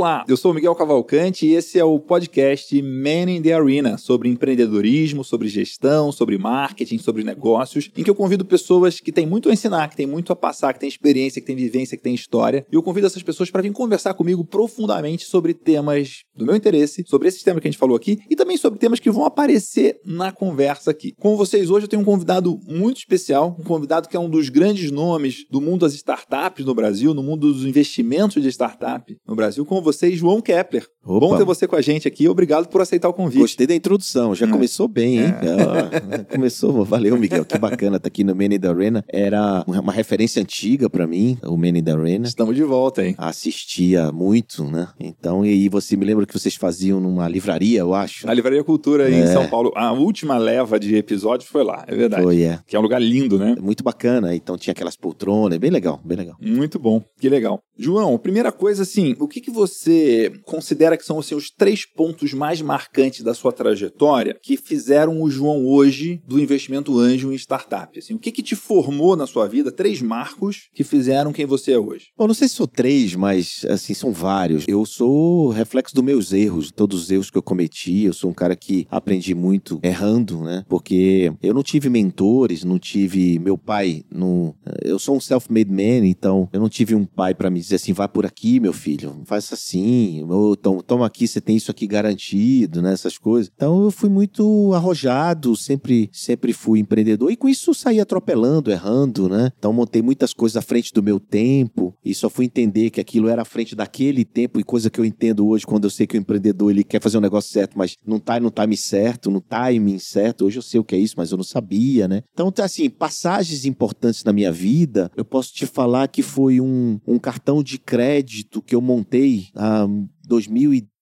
Olá, eu sou Miguel Cavalcante e esse é o podcast Man in the Arena sobre empreendedorismo, sobre gestão, sobre marketing, sobre negócios, em que eu convido pessoas que têm muito a ensinar, que têm muito a passar, que têm experiência, que têm vivência, que têm história. E eu convido essas pessoas para vir conversar comigo profundamente sobre temas do meu interesse, sobre esses temas que a gente falou aqui e também sobre temas que vão aparecer na conversa aqui. Com vocês hoje eu tenho um convidado muito especial, um convidado que é um dos grandes nomes do mundo das startups no Brasil, no mundo dos investimentos de startup no Brasil, com vocês, João Kepler. Opa. Bom ter você com a gente aqui. Obrigado por aceitar o convite. Gostei da introdução, já É. começou bem, hein? É. Ah, começou, valeu, Miguel, que bacana estar aqui no in the Arena. Era uma referência antiga pra mim, o in the Arena. Estamos de volta, hein? Assistia muito, né? Então, e aí você me lembra que vocês faziam numa livraria, eu acho? Na Livraria Cultura aí em É. São Paulo. A última leva de episódios foi lá, é verdade. Foi, é. Que é um lugar lindo, né? Muito bacana, então tinha aquelas poltronas, bem legal, bem legal. Muito bom, que legal. João, primeira coisa assim, o que, que você considera que são assim, os três pontos mais marcantes da sua trajetória que fizeram o João hoje do investimento anjo em startup? Assim, o que, que te formou na sua vida? Três marcos que fizeram quem você é hoje. Bom, não sei se são três, mas assim, são vários. Eu sou reflexo dos meus erros, todos os erros que eu cometi. Eu sou um cara que aprendi muito errando, né? Porque eu não tive mentores, não tive meu pai, não... eu sou um self-made man, então eu não tive um pai pra me dizer assim, vai por aqui, meu filho, faz assim, ou então, toma aqui, você tem isso aqui garantido, né? Essas coisas. Então eu fui muito arrojado, sempre, sempre fui empreendedor e com isso saí atropelando, errando, né? Então montei muitas coisas à frente do meu tempo e só fui entender que aquilo era à frente daquele tempo e coisa que eu entendo hoje quando eu sei que o empreendedor ele quer fazer um negócio certo, mas não tá no time certo, no timing certo. Hoje eu sei o que é isso, mas eu não sabia, né? Então, tá assim, passagens importantes na minha vida, eu posso te falar que foi um, um cartão de crédito que eu montei há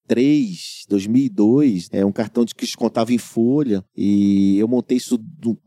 2003, 2002, é um cartão de que descontava em folha e eu montei isso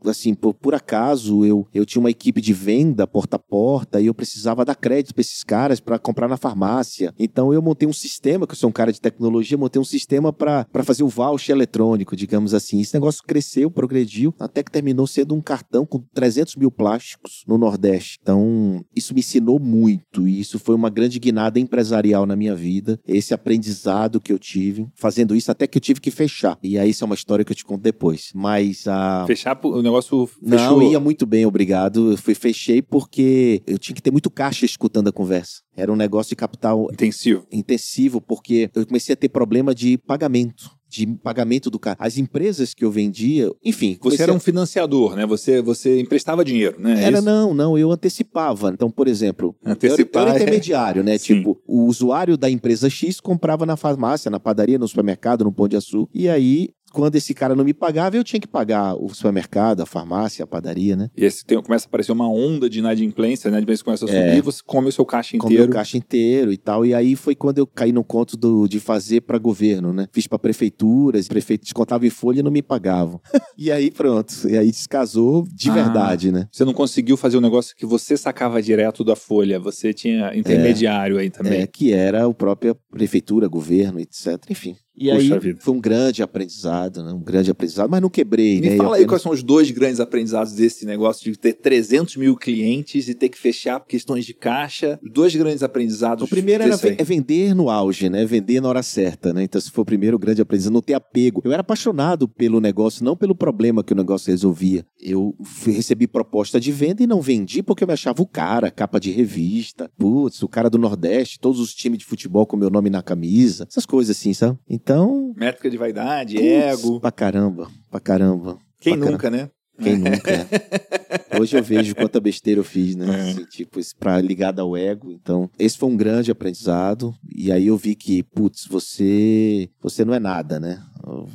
assim por, por acaso eu, eu tinha uma equipe de venda porta a porta e eu precisava dar crédito para esses caras para comprar na farmácia. Então eu montei um sistema, que eu sou um cara de tecnologia, montei um sistema para fazer o voucher eletrônico, digamos assim. Esse negócio cresceu, progrediu, até que terminou sendo um cartão com 300 mil plásticos no Nordeste. Então isso me ensinou muito e isso foi uma grande guinada empresarial na minha vida. Esse aprendizado que eu tive fazendo isso até que eu tive que fechar. E aí isso é uma história que eu te conto depois. Mas a Fechar o negócio fechou. não, ia muito bem, obrigado. Eu fui, fechei porque eu tinha que ter muito caixa escutando a conversa. Era um negócio de capital intensivo. intensivo, porque eu comecei a ter problema de pagamento. De pagamento do carro. As empresas que eu vendia, enfim. Você era um financiador, né? Você, você emprestava dinheiro, né? É Era, isso? não, não, eu antecipava. Então, por exemplo, eu era- eu Antecipar, era é. intermediário, né? Sim. Tipo, o usuário da empresa X comprava na farmácia, na padaria, no supermercado, no Pão de Açúcar. E aí, quando esse cara não me pagava, eu tinha que pagar o supermercado, a farmácia, a padaria, né? E esse tem, começa a aparecer uma onda de inadimplência, né? De vez começa a subir, É. você come o seu caixa inteiro. o caixa inteiro e tal. E aí foi quando eu caí no conto do, de fazer para governo, né? Fiz para prefeituras, prefeito descontava em folha e não me pagavam. e aí pronto. E aí descasou de Ah. verdade, né? Você não conseguiu fazer um negócio que você sacava direto da folha, você tinha intermediário aí também. É, que era a própria prefeitura, governo, etc. Enfim. E Puxa aí vida. foi um grande aprendizado, né? Um grande aprendizado, mas não quebrei, Me né? fala Eu aí apenas- quais são os dois grandes aprendizados desse negócio de ter 300 mil clientes e ter que fechar questões de caixa. Os dois grandes aprendizados. O primeiro era é vender no auge, né? Vender na hora certa, né? Então, se for o primeiro grande aprendizado, não ter apego. Eu era apaixonado pelo negócio, não pelo problema que o negócio resolvia. Eu recebi proposta de venda e não vendi porque eu me achava o cara, capa de revista. Putz, o cara do Nordeste, todos os times de futebol com meu nome na camisa. Essas coisas assim, sabe? Então. Métrica de vaidade, ego. Pra caramba, pra caramba. Quem pra nunca, né? Quem nunca? é. Hoje eu vejo quanta besteira eu fiz, né? É. Assim, tipo, isso pra ligado ao ego. Então, esse foi um grande aprendizado. E aí eu vi que, putz, você, você não é nada, né?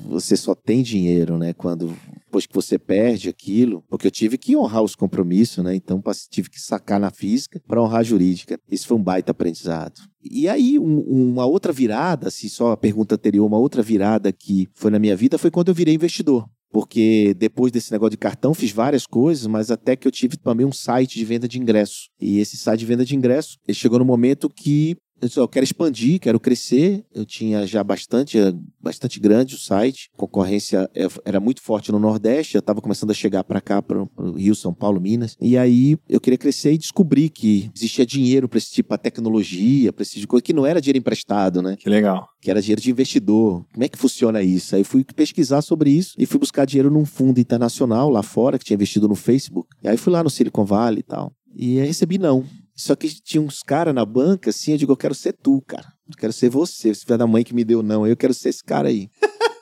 Você só tem dinheiro, né? Quando depois que você perde aquilo, porque eu tive que honrar os compromissos, né? Então tive que sacar na física para honrar a jurídica. Isso foi um baita aprendizado. E aí, um, uma outra virada, se só a pergunta anterior, uma outra virada que foi na minha vida foi quando eu virei investidor. Porque depois desse negócio de cartão, fiz várias coisas, mas até que eu tive também um site de venda de ingresso. E esse site de venda de ingresso, ele chegou no momento que eu disse, eu quero expandir, quero crescer. Eu tinha já bastante, bastante grande o site. A concorrência é, era muito forte no Nordeste. Eu estava começando a chegar para cá, para o Rio, São Paulo, Minas. E aí eu queria crescer e descobri que existia dinheiro para esse tipo de tecnologia, para esse tipo de coisa, que não era dinheiro emprestado, né? Que legal. Que era dinheiro de investidor. Como é que funciona isso? Aí fui pesquisar sobre isso e fui buscar dinheiro num fundo internacional lá fora, que tinha investido no Facebook. E aí fui lá no Silicon Valley e tal. E aí recebi não. Só que tinha uns caras na banca, assim, eu digo, eu quero ser tu, cara. Eu quero ser você. Esse filho da mãe que me deu não, eu quero ser esse cara aí.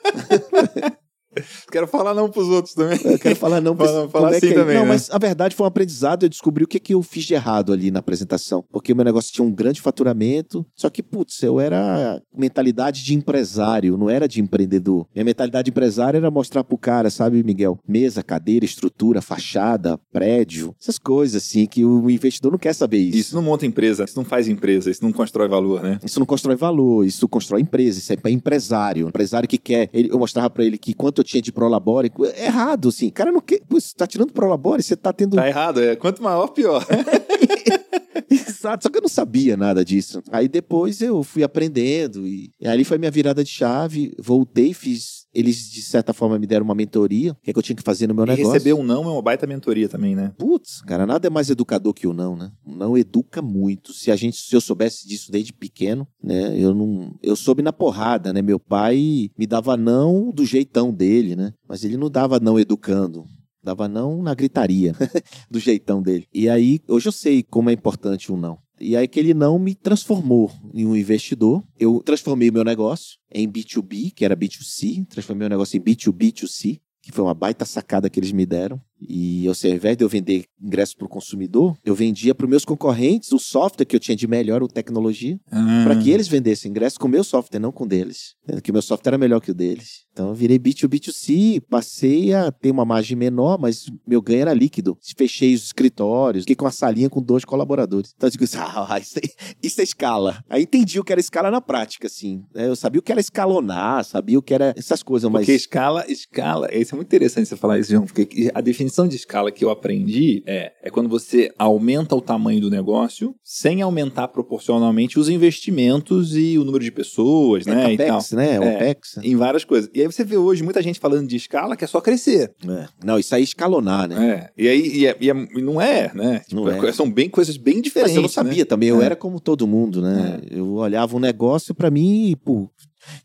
Quero falar não pros outros também. Eu quero falar não pros outros. Falar assim é também. Não, né? mas a verdade foi um aprendizado. Eu descobri o que, que eu fiz de errado ali na apresentação. Porque o meu negócio tinha um grande faturamento. Só que, putz, eu era mentalidade de empresário, não era de empreendedor. Minha mentalidade de empresário era mostrar pro cara, sabe, Miguel? Mesa, cadeira, estrutura, fachada, prédio. Essas coisas, assim, que o investidor não quer saber isso. Isso não monta empresa, isso não faz empresa, isso não constrói valor, né? Isso não constrói valor, isso constrói empresa. Isso é para empresário. Empresário que quer. Eu mostrava para ele que quanto eu tinha de prolabore, é errado, assim. Cara, não quer. Pô, você tá tirando prolabore, você tá tendo. Tá errado, é. Quanto maior, pior. Exato, só que eu não sabia nada disso. Aí depois eu fui aprendendo e, e ali foi minha virada de chave. Voltei, fiz. Eles, de certa forma, me deram uma mentoria, o que, é que eu tinha que fazer no meu e negócio. receber um não é uma baita mentoria também, né? Putz, cara, nada é mais educador que o não, né? O não educa muito. Se a gente, se eu soubesse disso desde pequeno, né? Eu não. Eu soube na porrada, né? Meu pai me dava não do jeitão dele, né? Mas ele não dava não educando. Dava não na gritaria, do jeitão dele. E aí, hoje eu sei como é importante o não. E aí aquele não me transformou em um investidor. Eu transformei meu negócio em B2B, que era B2C, transformei o negócio em B2B2C, que foi uma baita sacada que eles me deram. E, ou seja, ao invés de eu vender ingressos para o consumidor, eu vendia para os meus concorrentes o software que eu tinha de melhor, o tecnologia, Ah. para que eles vendessem ingressos com o meu software, não com o deles. Que o meu software era melhor que o deles. Então eu virei B2B2C, passei a ter uma margem menor, mas meu ganho era líquido. Fechei os escritórios, fiquei com uma salinha com dois colaboradores. Então eu digo assim, ah, isso é, isso é escala. Aí entendi o que era escala na prática, assim. É, Eu sabia o que era escalonar, sabia o que era essas coisas, mas... Porque escala, escala, isso é muito interessante você falar isso, João, porque a definição de escala que eu aprendi é, é quando você aumenta o tamanho do negócio sem aumentar proporcionalmente os investimentos e o número de pessoas, né, e tal. CAPEX, né? É. OPEX. Em várias coisas. E aí você vê hoje muita gente falando de escala que é só crescer. É. Não, isso aí é escalonar, né? É. E aí e é- e é- e não é, né? Não Tipo, é. São bem coisas bem diferentes. Mas eu não sabia né? também, eu É. era como todo mundo, né? Eu olhava um negócio pra mim e, pô,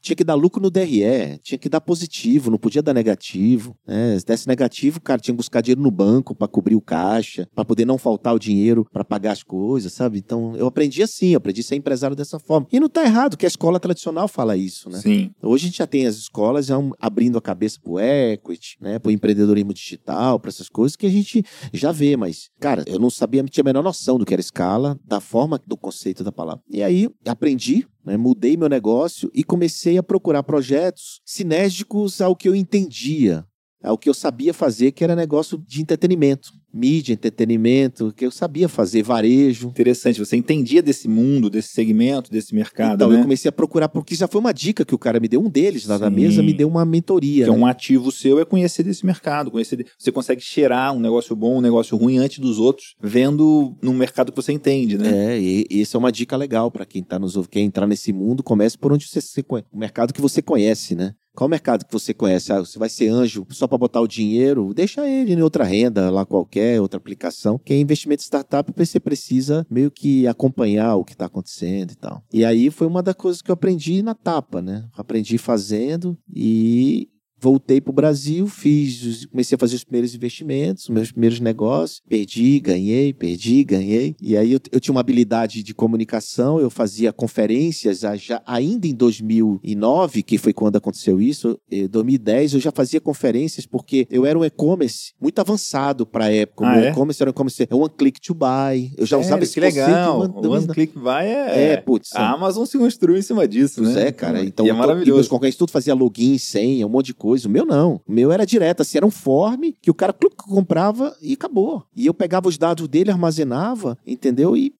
tinha que dar lucro no DRE, tinha que dar positivo, não podia dar negativo. Né? Se desse negativo, cara, tinha que buscar dinheiro no banco pra cobrir o caixa, pra poder não faltar o dinheiro pra pagar as coisas, sabe? Então eu aprendi assim, eu aprendi a ser empresário dessa forma. E não tá errado, que a escola tradicional fala isso, né? Sim. Hoje a gente já tem as escolas já abrindo a cabeça pro equity, né, pro empreendedorismo digital, para essas coisas que a gente já vê, mas cara, eu não sabia, tinha a menor noção do que era escala, da forma do conceito da palavra. E aí aprendi, né, mudei meu negócio e comecei a procurar projetos sinérgicos ao que eu entendia, ao que eu sabia fazer, que era negócio de entretenimento, mídia, entretenimento, que eu sabia fazer, varejo. Interessante. Você entendia desse mundo, desse segmento, desse mercado, Então né? eu comecei a procurar, porque já foi uma dica que o cara me deu, um deles lá na Sim. mesa me deu uma mentoria. Que é né? um ativo seu é conhecer desse mercado, conhecer. Você consegue cheirar um negócio bom, um negócio ruim antes dos outros, vendo num mercado que você entende, né? É, e, e isso é uma dica legal para quem tá nos ouvindo, quer entrar nesse mundo, comece por onde você conhece, o mercado que você conhece, né? Qual mercado que você conhece? Ah, você vai ser anjo só para botar o dinheiro? Deixa ele em outra renda, lá qualquer, outra aplicação. Que é investimento startup, você precisa meio que acompanhar o que está acontecendo e tal. E aí foi uma das coisas que eu aprendi na tapa, né? Aprendi fazendo e voltei para o Brasil, fiz, comecei a fazer os primeiros investimentos, os meus primeiros negócios, perdi, ganhei, perdi, ganhei. E aí eu, eu tinha uma habilidade de comunicação, eu fazia conferências já, ainda em 2009, que foi quando aconteceu isso, em 2010 eu já fazia conferências porque eu era um e-commerce muito avançado para a época. O Ah, meu é? e-commerce era um e-commerce, é one click to buy. Eu já usava Sério? esse que legal. uma- O One Click Buy é. É, putz, A Amazon se construiu em cima disso, né? é, cara. Então, e é to- E meus maravilhoso. concorrentes tudo fazia login, senha, um monte de coisa. Coisa. O meu não. O meu era direto, assim, era um form que o cara comprava e acabou. E eu pegava os dados dele, armazenava, entendeu? E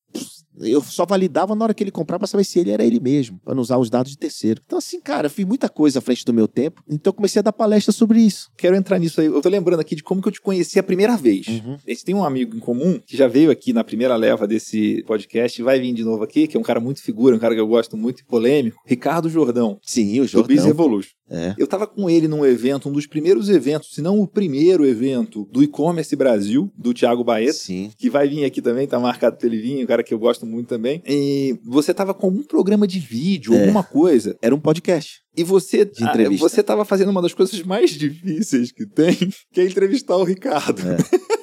eu só validava na hora que ele comprava para saber se ele era ele mesmo, para não usar os dados de terceiro. Então, assim, cara, fiz muita coisa à frente do meu tempo, então comecei a dar palestra sobre isso. Quero entrar nisso aí. Eu tô lembrando aqui de como que eu te conheci a primeira vez. Uhum. A gente tem um amigo em comum que já veio aqui na primeira leva desse podcast, vai vir de novo aqui, que é um cara muito figura, um cara que eu gosto muito e polêmico, Ricardo Jordão. Sim, o Jordão. Do Biz Revolution. É. Eu estava com ele num evento, um dos primeiros eventos, se não o primeiro evento do e-commerce Brasil, do Thiago Baeta, Sim. que vai vir aqui também, tá marcado pra ele vir, um cara que eu gosto muito também. E você estava com algum programa de vídeo, é. alguma coisa. Era um podcast. E você, de entrevista. você estava fazendo uma das coisas mais difíceis que tem, que é entrevistar o Ricardo. É.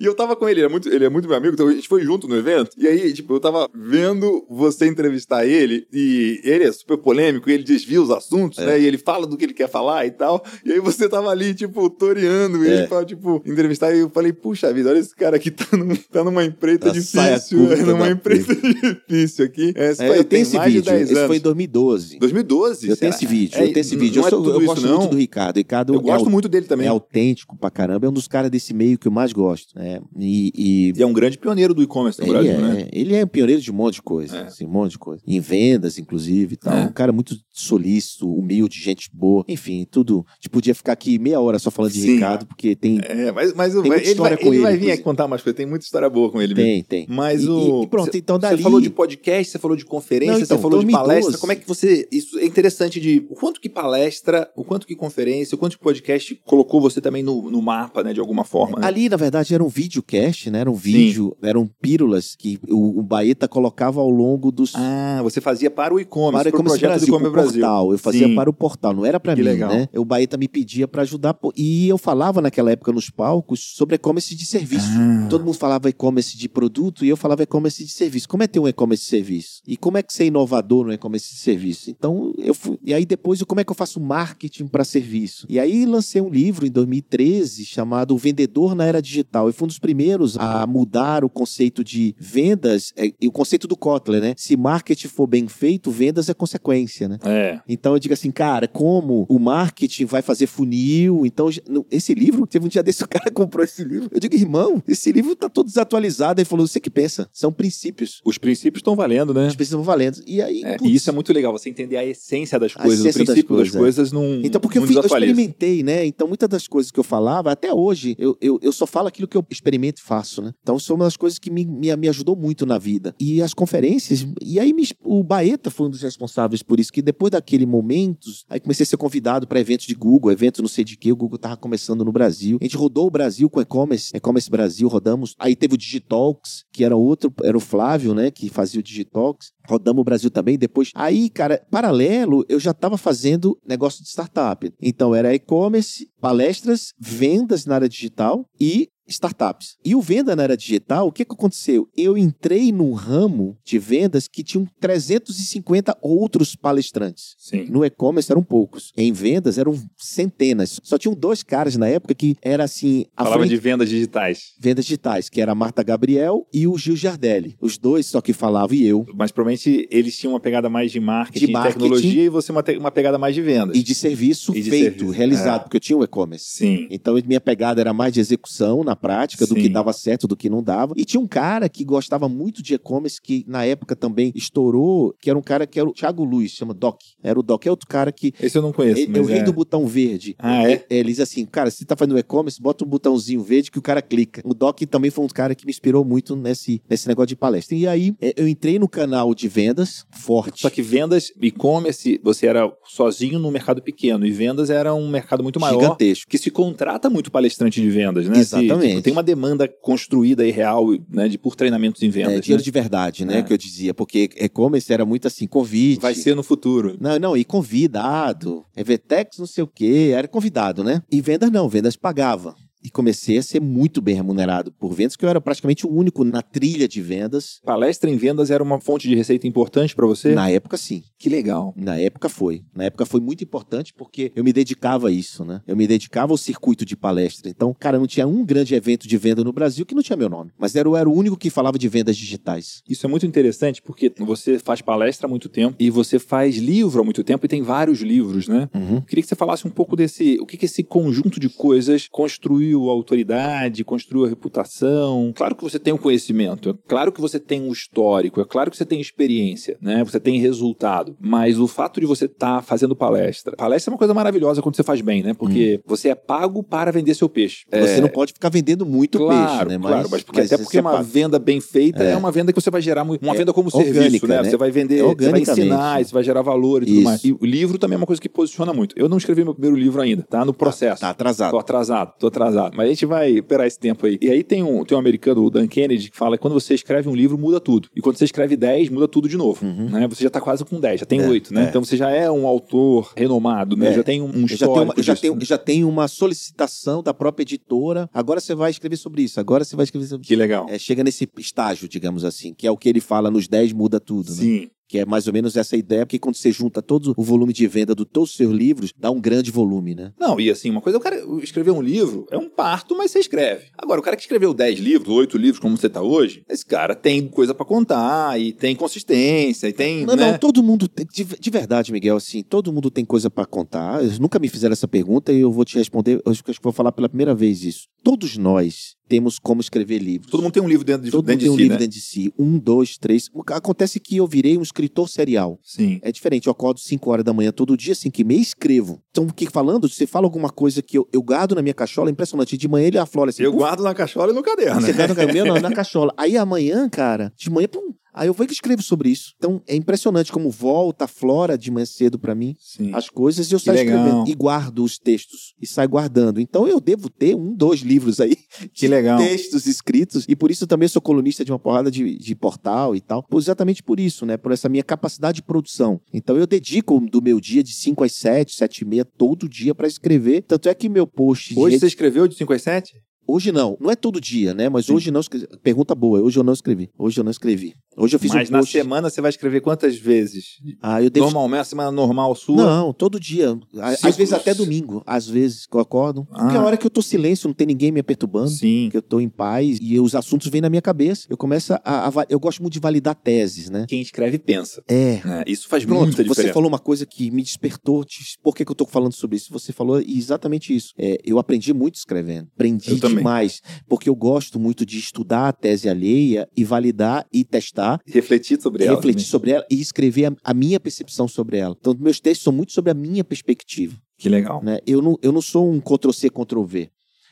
E eu tava com ele, ele é muito, ele é muito meu amigo, então a gente foi junto no evento. E aí, tipo, eu tava vendo você entrevistar ele, e ele é super polêmico, ele desvia os assuntos, é. né? E ele fala do que ele quer falar e tal. E aí você tava ali, tipo, toreando ele é. pra, tipo, entrevistar. E eu falei, puxa vida, olha esse cara aqui tá, num, tá numa empreita tá difícil. É, numa empreita difícil aqui. É, é, eu tenho esse vídeo. Esse foi em 2012. 2012? Eu tenho esse vídeo. eu tenho esse vídeo. Eu, é sou, eu gosto não. muito do Ricardo. Ricardo eu gosto muito dele também. É autêntico pra caramba. É um dos caras desse meio que eu mais gosto. Né? E, e, e, é um grande pioneiro do e-commerce no ele Brasil, é, né? Ele é pioneiro de um monte de coisa, é. assim, um monte de coisa. Em vendas, inclusive, tal. É. Um cara muito solícito, humilde, gente boa. Enfim, tudo. A gente podia ficar aqui meia hora só falando de Sim. Ricardo, porque tem. É, mas, mas tem ele, vai, ele, ele vai vir aqui contar mais coisas. Tem muita história boa com ele tem, mesmo. Tem, tem. Mas o. E, pronto, então dali. Você falou de podcast, você falou de conferência, Não, então, você falou 2012. de palestra. Como é que você. Isso é interessante de. O quanto que palestra, o quanto que conferência, o quanto que podcast colocou você também no, no mapa, né, de alguma forma. Né? Ali, na verdade, era um videocast, né? Era um vídeo. Sim eram pílulas que o, o Baeta colocava ao longo dos. Ah, você fazia para o e-commerce, para o e-commerce Brasil, do Brasil. portal. Eu fazia Sim. para o portal, não era para mim, legal. né? O Baeta me pedia para ajudar e eu falava naquela época nos palcos sobre e-commerce de serviço. Ah. Todo mundo falava e-commerce de produto e eu falava e-commerce de serviço. Como é ter um e-commerce de serviço? E como é que ser inovador no e-commerce de serviço? Então eu fui e aí depois como é que eu faço marketing para serviço? E aí lancei um livro em 2013 chamado O Vendedor na Era Digital. Eu fui dos primeiros a mudar o conceito de vendas é, e o conceito do Kotler, né? Se marketing for bem feito, vendas é consequência, né? É. Então eu digo assim, cara, como o marketing vai fazer funil? Então, esse livro, teve um dia desse, o cara comprou esse livro. Eu digo, irmão, esse livro tá todo desatualizado. Ele falou, você que pensa, são princípios. Os princípios estão valendo, né? Os princípios estão valendo. E aí. É, e isso é muito legal, você entender a essência das coisas, essência o princípio das coisas, das coisas é. não. Então, porque eu, fui, eu, experimentei, né? Então, muitas das coisas que eu falava, até hoje, eu, eu, eu só falo aquilo que eu experimento e faço, né? Então, são uma das coisas que me, me, me ajudou muito na vida. E as conferências, e aí me, o Baeta foi um dos responsáveis por isso, que depois daquele momento, aí comecei a ser convidado para eventos de Google, eventos não sei de que, o Google tava começando no Brasil. A gente rodou o Brasil com e-commerce, e-commerce Brasil, rodamos. Aí teve o Digitalks, que era outro, era o Flávio, né, que fazia o Digitalks. Rodamos o Brasil também, depois. Aí, cara, paralelo, eu já estava fazendo negócio de startup. Então era e-commerce, palestras, vendas na área digital e startups. E o venda na era digital, o que, que aconteceu? Eu entrei num ramo de vendas que tinham 350 outros palestrantes. Sim. No e-commerce eram poucos. Em vendas eram centenas. Só tinham dois caras na época que era assim. Falava frente... de vendas digitais. Vendas digitais, que era a Marta Gabriel e o Gil Giardelli. Os dois só que falavam e eu. Mas provavelmente eles tinham uma pegada mais de marketing, de marketing tecnologia e você uma, uma pegada mais de vendas. E de serviço e de feito, serviço. realizado, é. porque eu tinha o e-commerce. Sim. Então minha pegada era mais de execução na prática, Sim. do que dava certo, do que não dava. E tinha um cara que gostava muito de e-commerce, que na época também estourou, que era um cara que era o Thiago Luiz, chama Doc. Era o Doc, é outro cara que. Esse eu não conheço. Ele, é o rei é. do botão verde. Ah, é? Ele diz assim, cara, se você tá fazendo e-commerce, bota um botãozinho verde que o cara clica. O Doc também foi um cara que me inspirou muito nesse, nesse negócio de palestra. E aí, é, eu entrei no canal de vendas forte. Só que vendas, e-commerce, você era sozinho no mercado pequeno. E vendas era um mercado muito maior. Gigantesco. Que se contrata muito palestrante de vendas, né? Exatamente. Se, tipo, tem uma demanda construída e real, né? De, por treinamentos em vendas. É, dinheiro né? de verdade, né? É. Que eu dizia. Porque e-commerce era muito assim, convite. Vai ser no futuro. Não, não, e convidado. Evertex, não sei o quê. Era convidado, né? E vendas não, vendas pagava. E comecei a ser muito bem remunerado por vendas, que eu era praticamente o único na trilha de vendas. Palestra em vendas era uma fonte de receita importante para você? Na época, sim. Que legal. Na época foi. Na época foi muito importante porque eu me dedicava a isso, né? Eu me dedicava ao circuito de palestra. Então, cara, não tinha um grande evento de venda no Brasil que não tinha meu nome. Mas era, eu era o único que falava de vendas digitais. Isso é muito interessante porque você faz palestra há muito tempo e você faz livro há muito tempo e tem vários livros, né? Uhum. Queria que você falasse um pouco desse, o que, que esse conjunto de coisas construiu a autoridade, construiu a reputação. Claro que você tem um conhecimento, é claro que você tem um histórico, é claro que você tem experiência, né? Você tem resultado, mas o fato de você estar tá fazendo palestra, palestra é uma coisa maravilhosa quando você faz bem, né? Porque uhum. você é pago para vender seu peixe. Você é... não pode ficar vendendo muito claro, peixe, né? Mas, claro, mas, porque, mas até porque uma venda bem feita é. é. uma venda que você vai gerar muito, uma é venda como orgânica, serviço, né? né? Você vai vender, você vai ensinar, você vai gerar valor e tudo Isso. mais. E o livro também é uma coisa que posiciona muito. Eu não escrevi meu primeiro livro ainda, tá? No processo. Tá, tá atrasado. Tô atrasado, tô atrasado. Mas a gente vai esperar esse tempo aí. E aí tem um, tem um americano, o Dan Kennedy, que fala que quando você escreve um livro, muda tudo. E quando você escreve 10, muda tudo de novo. Uhum. Né? Você já tá quase com 10, já tem é, 8, né? É. Então você já é um autor renomado, né? É. Já tem um, um já tem, uma, já, tem, já tem uma solicitação da própria editora. Agora você vai escrever sobre isso. Agora você vai escrever sobre Que legal. É, chega nesse estágio, digamos assim, que é o que ele fala nos 10 muda tudo. Sim. Né? Que é mais ou menos essa ideia, porque quando você junta todo o volume de venda de todos os seus livros, dá um grande volume, né? Não, e assim, uma coisa, o cara escrever um livro é um parto, mas você escreve. Agora, o cara que escreveu 10 livros, 8 livros, como você tá hoje, esse cara tem coisa para contar, e tem consistência, e tem. Não, né? não, todo mundo tem, de, de, verdade, Miguel, assim, todo mundo tem coisa para contar. Eles nunca me fizeram essa pergunta e eu vou te responder, acho que vou falar pela primeira vez isso. Todos nós temos como escrever livros. Todo mundo tem um livro dentro de, Todo dentro mundo tem um si, livro né? dentro de si. Um, dois, três. Acontece que eu virei um escritor serial. Sim. É diferente. Eu acordo 5 horas da manhã todo dia, 5 e meia, escrevo. Então, o que falando, você fala alguma coisa que eu, eu guardo na minha cachola, é impressionante. De manhã ele aflora assim. Eu guardo na cachola e no caderno. Você guarda no caderno? Não, na cachola. Aí amanhã, cara, de manhã, pum, Aí eu vou que escrevo sobre isso. Então é impressionante como volta, flora de manhã cedo para mim Sim. as coisas e eu saio escrevendo. E guardo os textos e saio guardando. Então eu devo ter um, dois livros aí que legal. textos escritos. E por isso também sou colunista de uma porrada de, de portal e tal. Exatamente por isso, né? Por essa minha capacidade de produção. Então eu dedico do meu dia de 5 às 7, 7 e meia, todo dia para escrever. Tanto é que meu post. Hoje você escreveu de 5 às 7? Hoje não. Não é todo dia, né? Mas Sim. hoje não. Pergunta boa. Hoje eu não escrevi. Hoje eu não escrevi. Hoje eu fiz Mas um na semana você vai escrever quantas vezes? Ah, eu devo... Normalmente, a semana normal sua? Não, todo dia. Às vezes até domingo. Às vezes que eu acordo. Ah. Porque é a hora que eu tô silêncio, não tem ninguém me perturbando. Sim. Que eu tô em paz e os assuntos vêm na minha cabeça. Eu começo a, a, Eu gosto muito de validar teses, né? Quem escreve pensa. É. é isso faz Pronto, muita diferença. Você falou uma coisa que me despertou. Por que, que eu tô falando sobre isso? Você falou exatamente isso. É, eu aprendi muito escrevendo. Aprendi demais. Porque eu gosto muito de estudar a tese alheia e validar e testar. Refletir sobre ela. Refletir sobre ela e escrever a, a, minha percepção sobre ela. Então, meus textos são muito sobre a minha perspectiva. Que legal. Né? Eu, não, eu não sou um Ctrl-C, Ctrl-V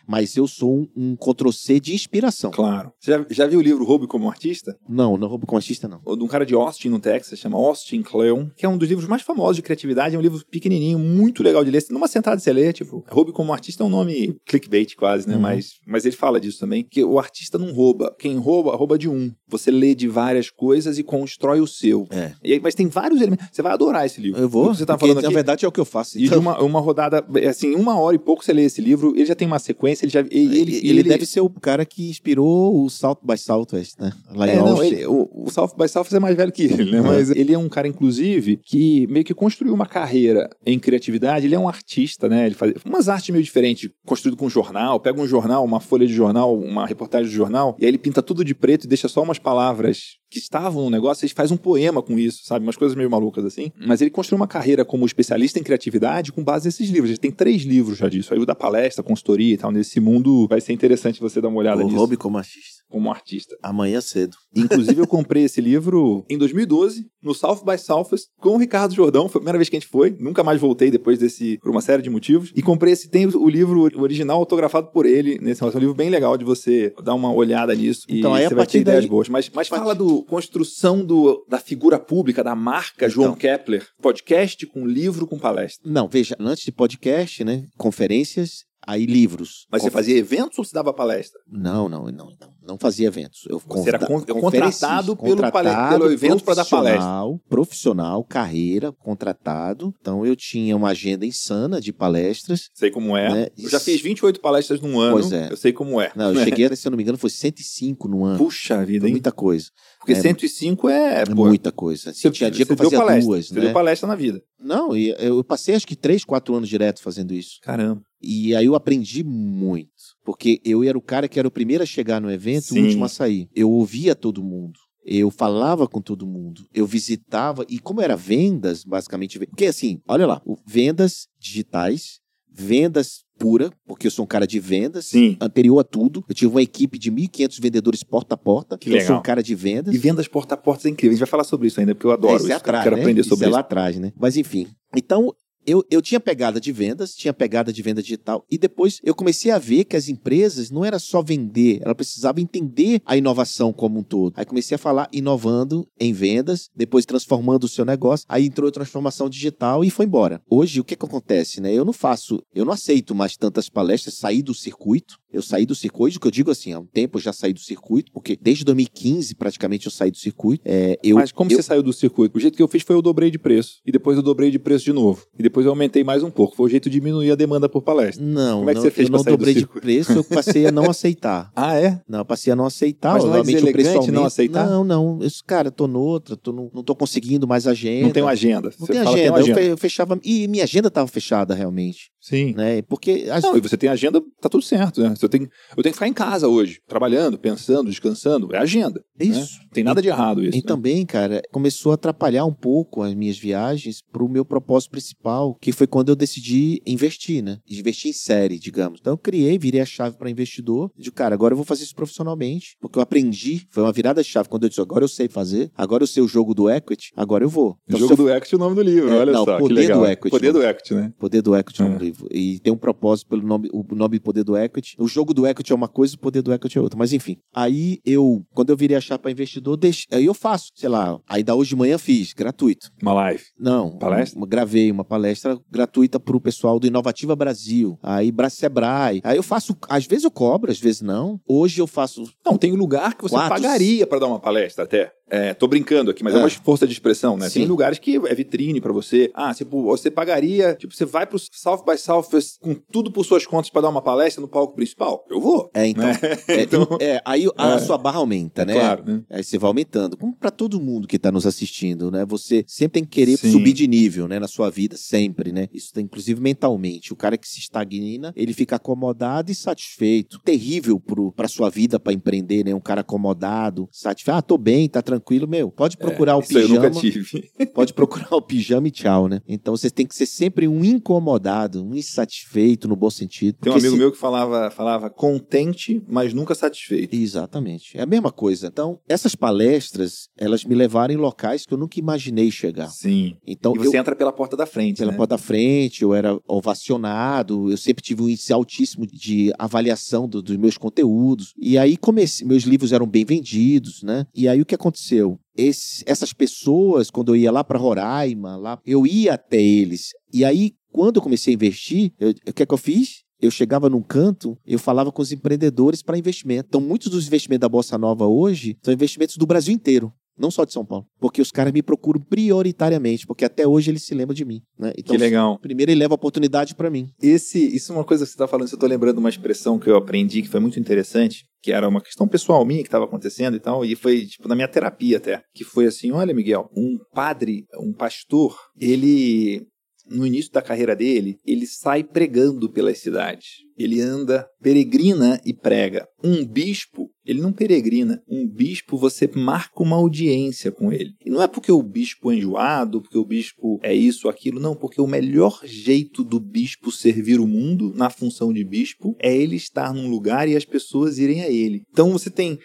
mas eu sou um, um Ctrl-C de inspiração. Claro. Você já, já viu o livro Roube como Artista? Não, não Roube como Artista, não. De um cara de Austin, no Texas, chama Austin Cleon, que é um dos livros mais famosos de criatividade, é um livro pequenininho, muito legal de ler. Numa sentada você lê, tipo, Roube como Artista é um nome clickbait quase, né? Uhum. Mas, mas ele fala disso também, que o artista não rouba. Quem rouba, rouba de um. Você lê de várias coisas e constrói o seu. É. E, mas tem vários elementos. Você vai adorar esse livro. Eu vou. Você tá falando aqui, na verdade é o que eu faço. Então. E de uma, uma rodada, assim, uma hora e pouco você lê esse livro, ele já tem uma sequência, ele já... Ele, ele, ele, ele deve ser o cara que inspirou o South by Southwest, né? Lá é, não, ele, o, o South by Southwest é mais velho que ele, né? Mas ele é um cara, inclusive, que meio que construiu uma carreira em criatividade. Ele é um artista, né? Ele faz umas artes meio diferentes, construído com jornal. Pega um jornal, uma folha de jornal, uma reportagem de jornal, e aí ele pinta tudo de preto e deixa só umas palavras que estavam no negócio, ele faz um poema com isso, sabe? Umas coisas meio malucas assim. Mas ele construiu uma carreira como especialista em criatividade com base nesses livros. Ele tem três livros já disso. Aí o da palestra, consultoria e tal, nesse mundo vai ser interessante você dar uma olhada o nisso. Hobby como artista. Como artista. Amanhã cedo. Inclusive, eu comprei esse livro em 2012, no South by Southwest, com o Ricardo Jordão. Foi a primeira vez que a gente foi. Nunca mais voltei depois desse, por uma série de motivos. E comprei esse, tem o livro original autografado por ele. Nesse é um livro bem legal de você dar uma olhada nisso. Então, e aí, você vai ter ideias boas. Mas, mas fala do construção do, da figura pública, da marca então, João Kepler. Podcast com livro, com palestra. Não, veja, antes de podcast, né? Conferências Aí livros. Mas você fazia eventos ou você dava palestra? Não, não, não, não. Não fazia eventos. Eu você era con contratado pelo, contratado pelo evento para dar palestra. Profissional, carreira, contratado. Então eu tinha uma agenda insana de palestras. Sei como é. Né? Eu já fiz 28 palestras num ano. Pois é. Eu sei como é. Não, eu cheguei, se eu não me engano, foi 105 no ano. Puxa vida, hein? Muita coisa. Porque é, 105 é. é pô, muita coisa. Assim, tinha dia que eu fazia palestra, duas. Você né? deu palestra na vida. Não, eu passei acho que 3, 4 anos direto fazendo isso. Caramba. E aí eu aprendi muito. Porque eu era o cara que era o primeiro a chegar no evento e o último a sair. Eu ouvia todo mundo. Eu falava com todo mundo, eu visitava, e como era vendas, basicamente, porque assim, olha lá, vendas digitais, vendas pura, porque eu sou um cara de vendas, Sim. anterior a tudo. Eu tive uma equipe de 1.500 vendedores porta a porta. Que legal. Eu sou um cara de vendas. E vendas porta a porta é incrível. A gente vai falar sobre isso ainda, porque eu adoro é, isso. É atrás, quero né? aprender sobre isso. É lá atrás, né? Mas enfim. Então, eu, eu tinha pegada de vendas, tinha pegada de venda digital, e depois eu comecei a ver que as empresas não era só vender, ela precisava entender a inovação como um todo. Aí comecei a falar inovando em vendas, depois transformando o seu negócio, aí entrou a transformação digital e foi embora. Hoje, o que, que acontece, né? Eu não faço, eu não aceito mais tantas palestras, sair do circuito, eu saí do circuito, que eu digo assim, há um tempo eu já saí do circuito, porque desde 2015 praticamente eu saí do circuito. É, eu, Mas como eu... você saiu do circuito? O jeito que eu fiz foi eu dobrei de preço, e depois eu dobrei de preço de novo, e depois eu aumentei mais um pouco. Foi o jeito de diminuir a demanda por palestra. Não, Como é que não, você fez eu não dobrei de preço, eu passei a não aceitar. ah, é? Não, eu passei a não aceitar. Mas não é deselegante não aceitar? Não, não. Eu, cara, tô noutra, tô no, não tô conseguindo mais agenda. Não tenho agenda. Não tem agenda. agenda. Eu fechava... E minha agenda tava fechada, realmente. Sim. Né? Porque... As... Não, e você tem agenda, tá tudo certo, né? Eu tenho, eu tenho que ficar em casa hoje, trabalhando, pensando, descansando. É agenda. Né? Isso. Né? Tem nada de errado isso. E né? também, cara, começou a atrapalhar um pouco as minhas viagens pro meu propósito principal, que foi quando eu decidi investir, né? Investir em série, digamos. Então eu criei, virei a chave para investidor. De cara, agora eu vou fazer isso profissionalmente, porque eu aprendi, foi uma virada de chave quando eu disse, agora eu sei fazer, agora eu sei o jogo do equity, agora eu vou. Então, o jogo eu... do equity é o nome do livro, é, olha não, só. Poder do equity. Poder do equity, né? Poder do equity é um livro. E tem um propósito pelo nome, o nome Poder do Equity. O jogo do equity é uma coisa, o poder do equity é outra. Mas enfim. Aí eu, quando eu virei a chave para investidor, aí eu faço, sei lá, ainda hoje de manhã fiz, gratuito. Uma live? Não. Palestra? Uma, gravei uma palestra gratuita pro pessoal do Inovativa Brasil. Aí Sebrae. Aí eu faço, às vezes eu cobro, às vezes não. Hoje eu faço. Não, tem lugar que você quatro... pagaria para dar uma palestra até. É, tô brincando aqui, mas é, é uma força de expressão, né? Sim. Tem lugares que é vitrine para você. Ah, tipo, você pagaria, tipo, você vai pro South by Southwest com tudo por suas contas para dar uma palestra no palco principal? Eu vou. É, então. Né? É, então é, aí a é. sua barra aumenta, né? Claro, né? Aí você vai aumentando. Como para todo mundo que tá nos assistindo, né? Você sempre tem que querer Sim. subir de nível, né? Na sua vida, sempre, né? Isso tá, inclusive mentalmente. O cara que se estagna, ele fica acomodado e satisfeito. Terrível pro, pra sua vida para empreender, né? Um cara acomodado, satisfeito. Ah, tô bem, tá tranquilo, meu. Pode procurar é, o pijama. Eu nunca tive. pode procurar o pijama e tchau, né? Então você tem que ser sempre um incomodado, um insatisfeito no bom sentido. Tem um amigo se... meu que falava, falava contente, mas nunca satisfeito. Exatamente. É a mesma coisa. Então, essas palestras, elas me levaram em locais que eu nunca imaginei chegar. Sim. Então, e você eu... entra pela porta da frente, Pela né? porta da frente, eu era ovacionado, eu sempre tive um índice altíssimo de avaliação do, dos meus conteúdos. E aí comecei, meus livros eram bem vendidos, né? E aí o que aconteceu? Esse, essas pessoas, quando eu ia lá para Roraima, lá, eu ia até eles. E aí, quando eu comecei a investir, o que é que eu fiz? Eu chegava num canto, eu falava com os empreendedores para investimento. Então, muitos dos investimentos da Bossa Nova hoje são investimentos do Brasil inteiro. Não só de São Paulo. Porque os caras me procuram prioritariamente, porque até hoje eles se lembram de mim. Né? Então, que legal. Primeiro ele leva a oportunidade para mim. Esse, isso é uma coisa que você está falando, eu estou lembrando uma expressão que eu aprendi que foi muito interessante, que era uma questão pessoal minha que estava acontecendo e tal, e foi tipo na minha terapia até, que foi assim, olha Miguel, um padre, um pastor, ele no início da carreira dele, ele sai pregando pelas cidades. Ele anda, peregrina e prega. Um bispo, ele não peregrina. Um bispo, você marca uma audiência com ele. E não é porque o bispo é enjoado, porque o bispo é isso, aquilo. Não, porque o melhor jeito do bispo servir o mundo na função de bispo é ele estar num lugar e as pessoas irem a ele. Então você tem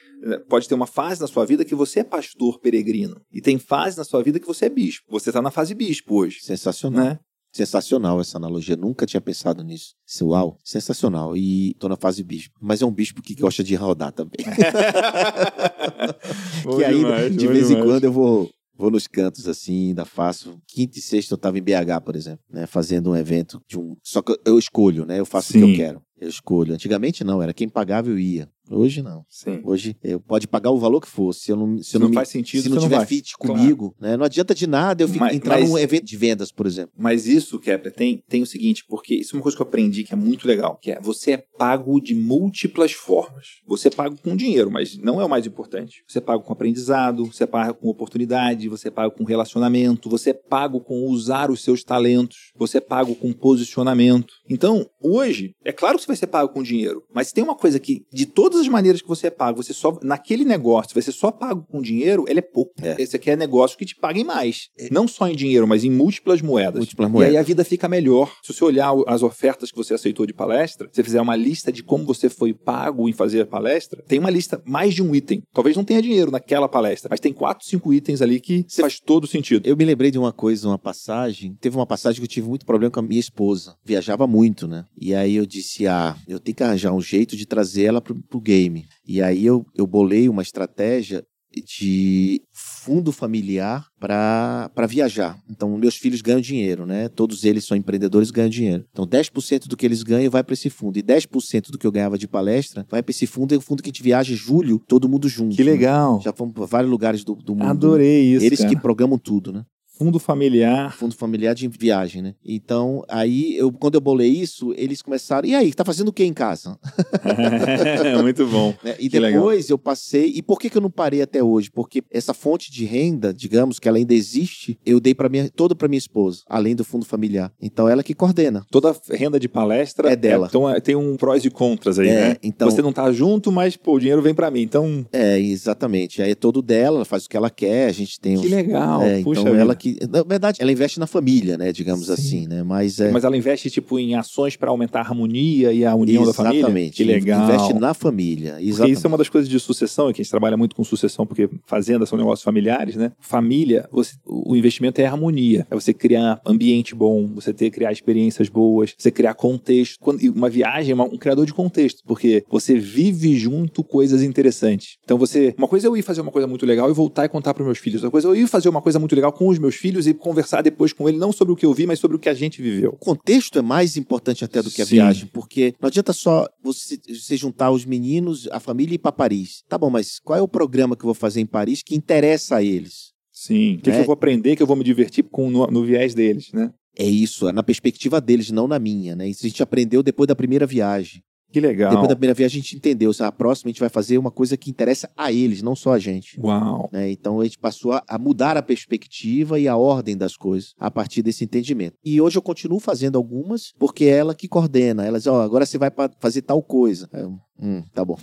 pode ter uma fase na sua vida que você é pastor peregrino. E tem fase na sua vida que você é bispo. Você está na fase bispo hoje. Sensacional. Né? Sensacional essa analogia, nunca tinha pensado nisso. Uau, sensacional. E tô na fase bispo. Mas é um bispo que gosta de rodar também. que aí, demais, de vez demais. em quando, eu vou, vou nos cantos assim, ainda faço. Quinta e sexta eu tava em BH, por exemplo, né? Fazendo um evento de um. Só que eu escolho, né? Eu faço Sim. o que eu quero. Eu escolho. Antigamente não, era quem pagava eu ia. Hoje não. Sim. Hoje eu pode pagar o valor que for. Se eu não, se, Se eu não me- faz sentido, se não não tiver vai. fit Claro. comigo, né? Não adianta de nada eu ficar Mas- entrar mas- num evento de vendas, por exemplo. Mas isso, Kepler, tem, tem o seguinte, porque isso é uma coisa que eu aprendi que é muito legal, que é você é pago de múltiplas formas. Você é pago com dinheiro, mas não é o mais importante. Você é pago com aprendizado, você é pago com oportunidade, você é pago com relacionamento, você é pago com usar os seus talentos, você é pago com posicionamento. Então, hoje, é claro que você vai ser pago com dinheiro, mas tem uma coisa que, de todas as maneiras que você é pago, você só, naquele negócio, você só pago com dinheiro, ele é pouco. É. Esse aqui é negócio que te paguem mais. Não só em dinheiro, mas em múltiplas moedas. Múltiplas E moedas. aí a vida fica melhor. Se você olhar as ofertas que você aceitou de palestra, você fizer uma lista de como você foi pago em fazer a palestra, tem uma lista, mais de um item. Talvez não tenha dinheiro naquela palestra, mas tem quatro, cinco itens ali que faz todo sentido. Eu me lembrei de uma coisa, uma passagem. Teve uma passagem que eu tive muito problema com a minha esposa. Viajava muito, né? E aí eu disse: ah, eu tenho que arranjar um jeito de trazer ela pro, pro game. E aí eu, eu bolei uma estratégia de fundo familiar para viajar. Então, meus filhos ganham dinheiro, né? Todos eles são empreendedores e ganham dinheiro. Então, 10% do que eles ganham vai para esse fundo. E 10% do que eu ganhava de palestra vai para esse fundo. E o fundo que a gente viaja em julho, todo mundo junto. Que né? legal. Já fomos para vários lugares do, do mundo. Adorei isso. Eles cara. que programam tudo, né? Fundo familiar. Fundo familiar de viagem, né? Então, aí, eu, quando eu bolei isso, eles começaram. E aí, tá fazendo o que em casa? muito bom. Né? E Que legal. depois eu passei. E por que, que eu não parei até hoje? Porque essa fonte de renda, digamos, que ela ainda existe, eu dei para minha, toda para minha esposa, além do fundo familiar. Então, ela que coordena. Toda renda de palestra É dela. então é- tem um prós e contras aí, É, né? então- Você não tá junto, mas pô, o dinheiro vem pra mim. Então, É, exatamente. Aí é todo dela, ela faz o que ela quer, a gente tem que os- legal. É, Puxa então ela que. Na verdade, ela investe na família, né? Digamos Sim. assim, né? Mas é. Mas ela investe tipo em ações pra aumentar a harmonia e a união da família. Exatamente. Que legal. Investe na família. Porque Exatamente. isso é uma das coisas de sucessão, e que a gente trabalha muito com sucessão, porque fazendas são negócios familiares, né? Família, você- o investimento é harmonia. É você criar ambiente bom, você ter criar experiências boas, você criar contexto. Quando- e uma viagem é uma- um criador de contexto, porque você vive junto coisas interessantes. Então você. Uma coisa é eu ir fazer uma coisa muito legal e voltar e contar para meus filhos. Outra coisa é eu ir fazer uma coisa muito legal com os meus filhos e conversar depois com ele, não sobre o que eu vi, mas sobre o que a gente viveu. O contexto é mais importante até do que a Sim. viagem, porque não adianta só você, você juntar os meninos, a família e ir para Paris. Tá bom, mas qual é o programa que eu vou fazer em Paris que interessa a eles? Sim. O que, É. que eu vou aprender, que eu vou me divertir com, no, no viés deles, né? É isso, é na perspectiva deles, não na minha, né? Isso a gente aprendeu depois da primeira viagem. Que legal. Depois da primeira viagem a gente entendeu, a próxima a gente vai fazer uma coisa que interessa a eles, não só a gente. Uau. né? Então a gente passou a, mudar a perspectiva e a ordem das coisas a partir desse entendimento. E hoje eu continuo fazendo algumas porque é ela que coordena. Elas, ó, agora você vai fazer tal coisa. Eu, hum, tá bom.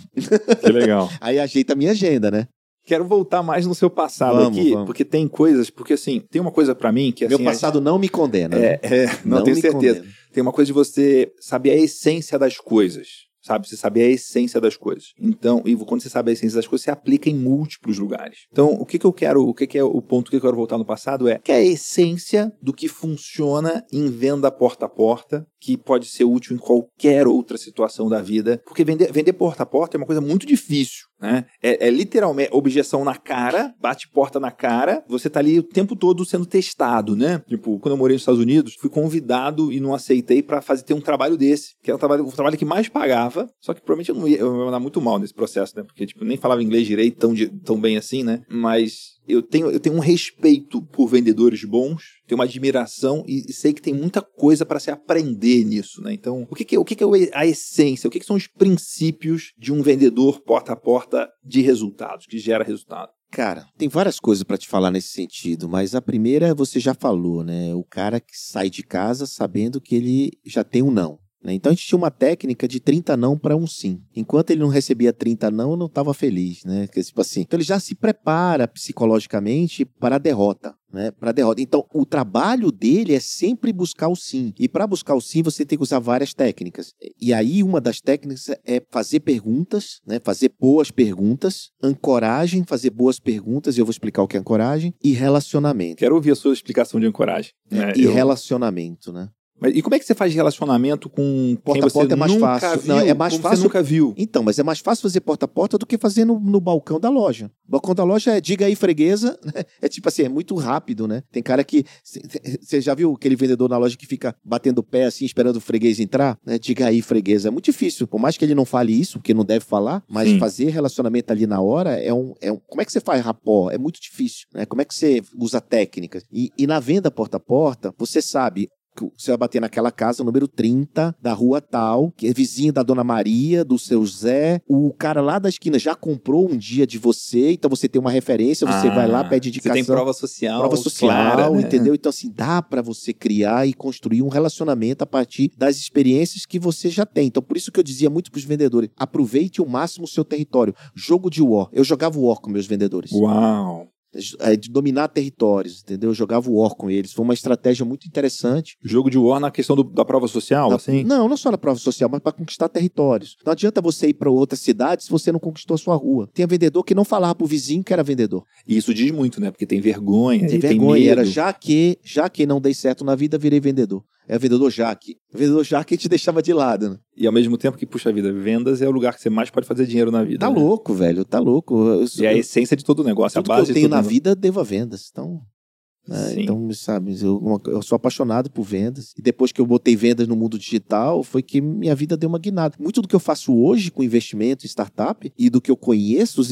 Que legal. Aí ajeita a minha agenda, né? Quero voltar mais no seu passado Vamos, aqui, vamos. porque tem coisas, porque assim, tem uma coisa pra mim que assim, Meu passado não me condena. né? é, é, não, tenho certeza. condena. Tem uma coisa de você saber a essência das coisas. Sabe? Você saber a essência das coisas. Então, e quando você sabe a essência das coisas, você aplica em múltiplos lugares. Então, o que, que eu quero, o que, que é o ponto que eu quero voltar no passado é que é a essência do que funciona em venda porta a porta, que pode ser útil em qualquer outra situação da vida. Porque vender, vender porta a porta é uma coisa muito difícil. Né? É, é literalmente objeção na cara, bate porta na cara, você tá ali o tempo todo sendo testado, né? Tipo, quando eu morei nos Estados Unidos, fui convidado e não aceitei pra fazer ter um trabalho desse, que era o trabalho, o trabalho que mais pagava, só que provavelmente eu não ia, eu ia andar muito mal nesse processo, né? Porque, tipo, nem falava inglês direito tão, tão bem assim, né? Mas eu tenho, eu tenho um respeito por vendedores bons, tenho uma admiração e, e sei que tem muita coisa para se aprender nisso, né? Então, o que, que, é- o que, que é a essência? O que, que são os princípios de um vendedor porta a porta de resultados, que gera resultado? Cara, tem várias coisas pra te falar nesse sentido, mas a primeira você já falou, né? O cara que sai de casa sabendo que ele já tem um não. Né? Então a gente tinha uma técnica de 30 não para um sim. Enquanto ele não recebia 30 não, eu não estava feliz, né? Tipo assim, então ele já se prepara psicologicamente para a derrota. Né, para derrota. Então, o trabalho dele é sempre buscar o sim. E para buscar o sim, você tem que usar várias técnicas. E aí, uma das técnicas é fazer perguntas, né, fazer boas perguntas, ancoragem, fazer boas perguntas, e eu vou explicar o que é ancoragem, e relacionamento. Quero ouvir a sua explicação de ancoragem. né? e Eu- relacionamento, né? Mas, e como é que você faz relacionamento com porta a porta é mais fácil. Viu, não, é mais fácil. Você nunca viu. Então, mas é mais fácil fazer porta a porta do que fazer no, no balcão da loja. O balcão da loja é diga aí freguesa, né? é tipo assim, é muito rápido, né? Tem cara que você já viu aquele vendedor na loja que fica batendo o pé assim, esperando o freguês entrar, né? Diga aí freguesa, é muito difícil. Por mais que ele não fale isso, porque não deve falar, mas Sim. fazer relacionamento ali na hora é um, é um, como é que você faz rapó? É muito difícil, né? Como é que você usa técnicas? E, e na venda porta a porta, você sabe você vai bater naquela casa, número 30, da rua tal, que é vizinha da Dona Maria, do seu Zé. O cara lá da esquina já comprou um dia de você, então você tem uma referência, você ah, vai lá, pede indicação. Você tem prova social. Prova social, clara, né? entendeu? Então, assim, dá para você criar e construir um relacionamento a partir das experiências que você já tem. Então, por isso que eu dizia muito pros vendedores: aproveite o máximo o seu território. Jogo de war. Eu jogava war com meus vendedores. Uau! De dominar territórios, entendeu? Eu jogava War com eles. Foi uma estratégia muito interessante. Jogo de War na questão do, da prova social, da, assim? Não, não só na prova social, mas para conquistar territórios. Não adianta você ir para outra cidade se você não conquistou a sua rua. Tem vendedor que não falava pro vizinho que era vendedor. E isso diz muito, né? Porque tem vergonha, tem vergonha. Tem medo. Era já que, já que não dei certo na vida, virei vendedor é o vendedor Jaque. O vendedor Jaque te deixava de lado, né? E ao mesmo tempo que, puxa vida, vendas é o lugar que você mais pode fazer dinheiro na vida. Tá né? louco, velho, tá louco. Eu, e é a essência de todo o negócio, tudo a base que eu tenho na vida, devo a vendas. Então, né? Então, sabe, eu, eu, sou apaixonado por vendas. E depois que eu botei vendas no mundo digital, foi que minha vida deu uma guinada. Muito do que eu faço hoje com investimento em startup e do que eu conheço, os,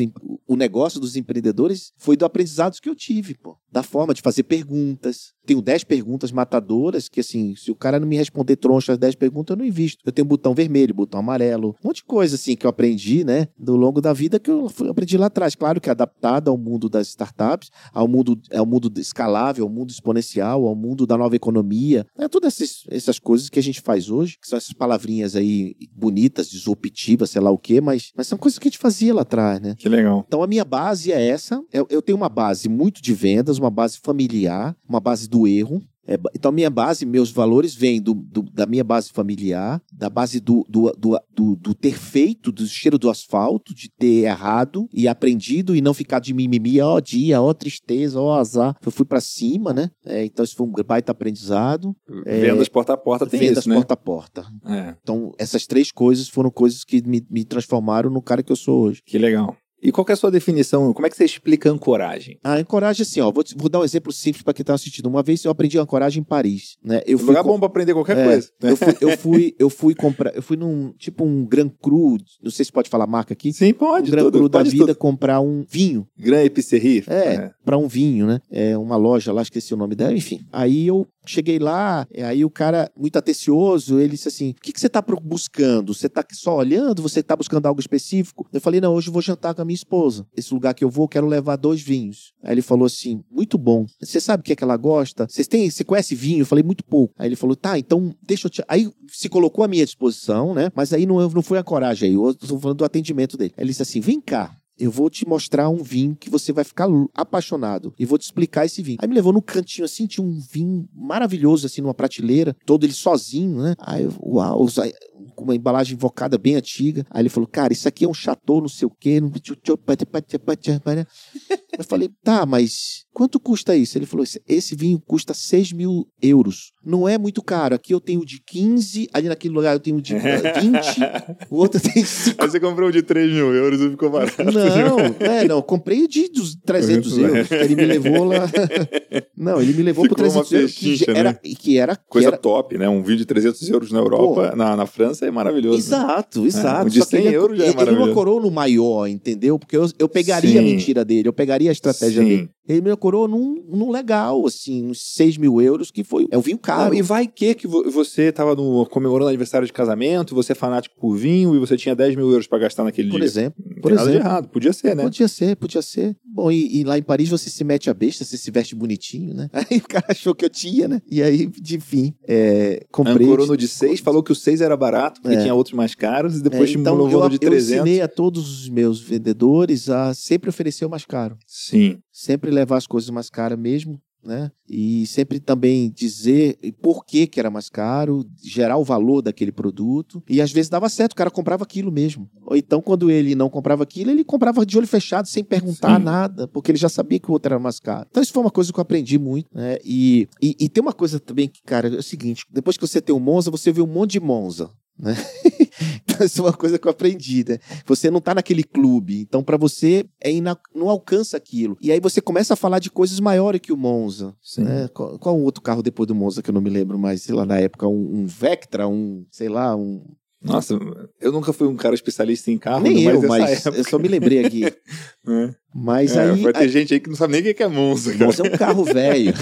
o negócio dos empreendedores, foi do aprendizado que eu tive, pô da forma de fazer perguntas. Tenho 10 perguntas matadoras que, assim, se o cara não me responder troncha as 10 perguntas, eu não invisto. Eu tenho botão vermelho, botão amarelo, um monte de coisa, assim, que eu aprendi, né, do longo da vida que eu aprendi lá atrás. Claro que adaptado ao mundo das startups, ao mundo, ao mundo escalável, ao mundo exponencial, ao mundo da nova economia. É todas essas, essas coisas que a gente faz hoje, que são essas palavrinhas aí bonitas, disruptivas, sei lá o quê, mas, mas são coisas que a gente fazia lá atrás, né? Que legal. Então a minha base é essa. Eu, eu tenho uma base muito de vendas, uma base familiar, uma base do erro. É, então, minha base, meus valores vêm do, do, da minha base familiar, da base do, do, do, do, ter feito, do cheiro do asfalto, de ter errado e aprendido e não ficar de mimimi, ó dia, ó tristeza, ó azar. Eu fui para cima, né? É, então, isso foi um baita aprendizado. Vendas é, porta a porta tem vendas isso, né? porta a porta. É. Então, essas três coisas foram coisas que me, me transformaram no cara que eu sou hoje. Que legal. E qual é a sua definição? Como é que você explica ancoragem? A ancoragem, assim, ó, vou, te, vou dar um exemplo simples para quem está assistindo. Uma vez eu aprendi ancoragem em Paris, né? Eu fui lugar bom para aprender qualquer é, coisa. Eu fui, eu fui, eu fui comprar, eu fui num tipo um Grand Cru, não sei se pode falar marca aqui. Sim, pode. Um Grand Cru da vida tudo. comprar um vinho. Grand Epicerie. É, é. para um vinho, né? É uma loja lá, esqueci o nome dela, enfim. Aí eu Cheguei lá, aí o cara, muito atencioso, ele disse assim: O que, que você está buscando? Você está só olhando? Você está buscando algo específico? Eu falei: Não, hoje eu vou jantar com a minha esposa. Esse lugar que eu vou, quero levar dois vinhos. Aí ele falou assim: Muito bom. Você sabe o que é que ela gosta? Você você conhece vinho? Eu falei: Muito pouco. Aí ele falou: Tá, então deixa eu te. Aí se colocou à minha disposição, né? Mas aí não, não foi a coragem aí. Eu estou falando do atendimento dele. Aí ele disse assim: Vem cá, eu vou te mostrar um vinho que você vai ficar apaixonado e vou te explicar esse vinho. Aí me levou no cantinho assim, tinha um vinho maravilhoso assim numa prateleira, todo ele sozinho, né? Aí, uau, com uma embalagem invocada bem antiga. Aí ele falou, cara, isso aqui é um chateau, não sei o quê. Eu falei, tá, mas quanto custa isso? Ele falou, esse vinho custa 6 mil euros. Não é muito caro. Aqui eu tenho de 15, ali naquele lugar eu tenho de 20, o outro tem 5. Aí você comprou de 3 mil euros e ficou barato. Não, é, não, comprei de dos 300 euros. Ele me levou lá. Não, ele me levou por 300 euros. Que era, né? que era, Coisa era... top, né? Um vinho de 300 euros na Europa, na, na França, é maravilhoso. Exato, exato. É, um de 100 euros já é maravilhoso. Ele não acorou no maior, entendeu? Porque eu, eu pegaria Sim. a mentira dele, eu pegaria a estratégia Sim. dele. Ele me acorou num, num legal, assim, uns 6 mil euros, que foi. É um vinho caro. Não, e vai que que você estava comemorando aniversário de casamento, você é fanático por vinho e você tinha 10 mil euros para gastar naquele por dia. Exemplo, por exemplo. Nada de errado. Podia ser, né? Podia ser, podia ser. Bom, e, e, lá em Paris você se mete a besta, você se veste bonitinho, né? Aí o cara achou que eu tinha, né? E aí, enfim, é, comprei. Ancorou no de 6, falou que o 6 era barato, porque é. tinha outros mais caros, e depois é, então, te no de 300. Eu ensinei a todos os meus vendedores a sempre oferecer o mais caro. Sim sempre levar as coisas mais caras mesmo né? E sempre também dizer por que, que era mais caro, gerar o valor daquele produto. E às vezes dava certo, o cara comprava aquilo mesmo. Ou então, quando ele não comprava aquilo, ele comprava de olho fechado, sem perguntar Sim. nada, porque ele já sabia que o outro era mais caro. Então, isso foi uma coisa que eu aprendi muito, né? E, e, e tem uma coisa também que, cara, é o seguinte: depois que você tem o Monza, você vê um monte de Monza. Né? isso é uma coisa que eu aprendi, né? Você não está naquele clube, então para você é ina... não alcança aquilo. E aí você começa a falar de coisas maiores que o Monza. Né? Qual, qual um outro carro depois do Monza que eu não me lembro mais? Sei lá, na época, um, um Vectra, um, sei lá, um. Nossa, eu nunca fui um cara especialista em carro, Nem eu, mas época. eu só me lembrei aqui. é. Mas é, aí. Vai ter aí... gente aí que não sabe nem o que é Monza. Cara. Monza é um carro velho.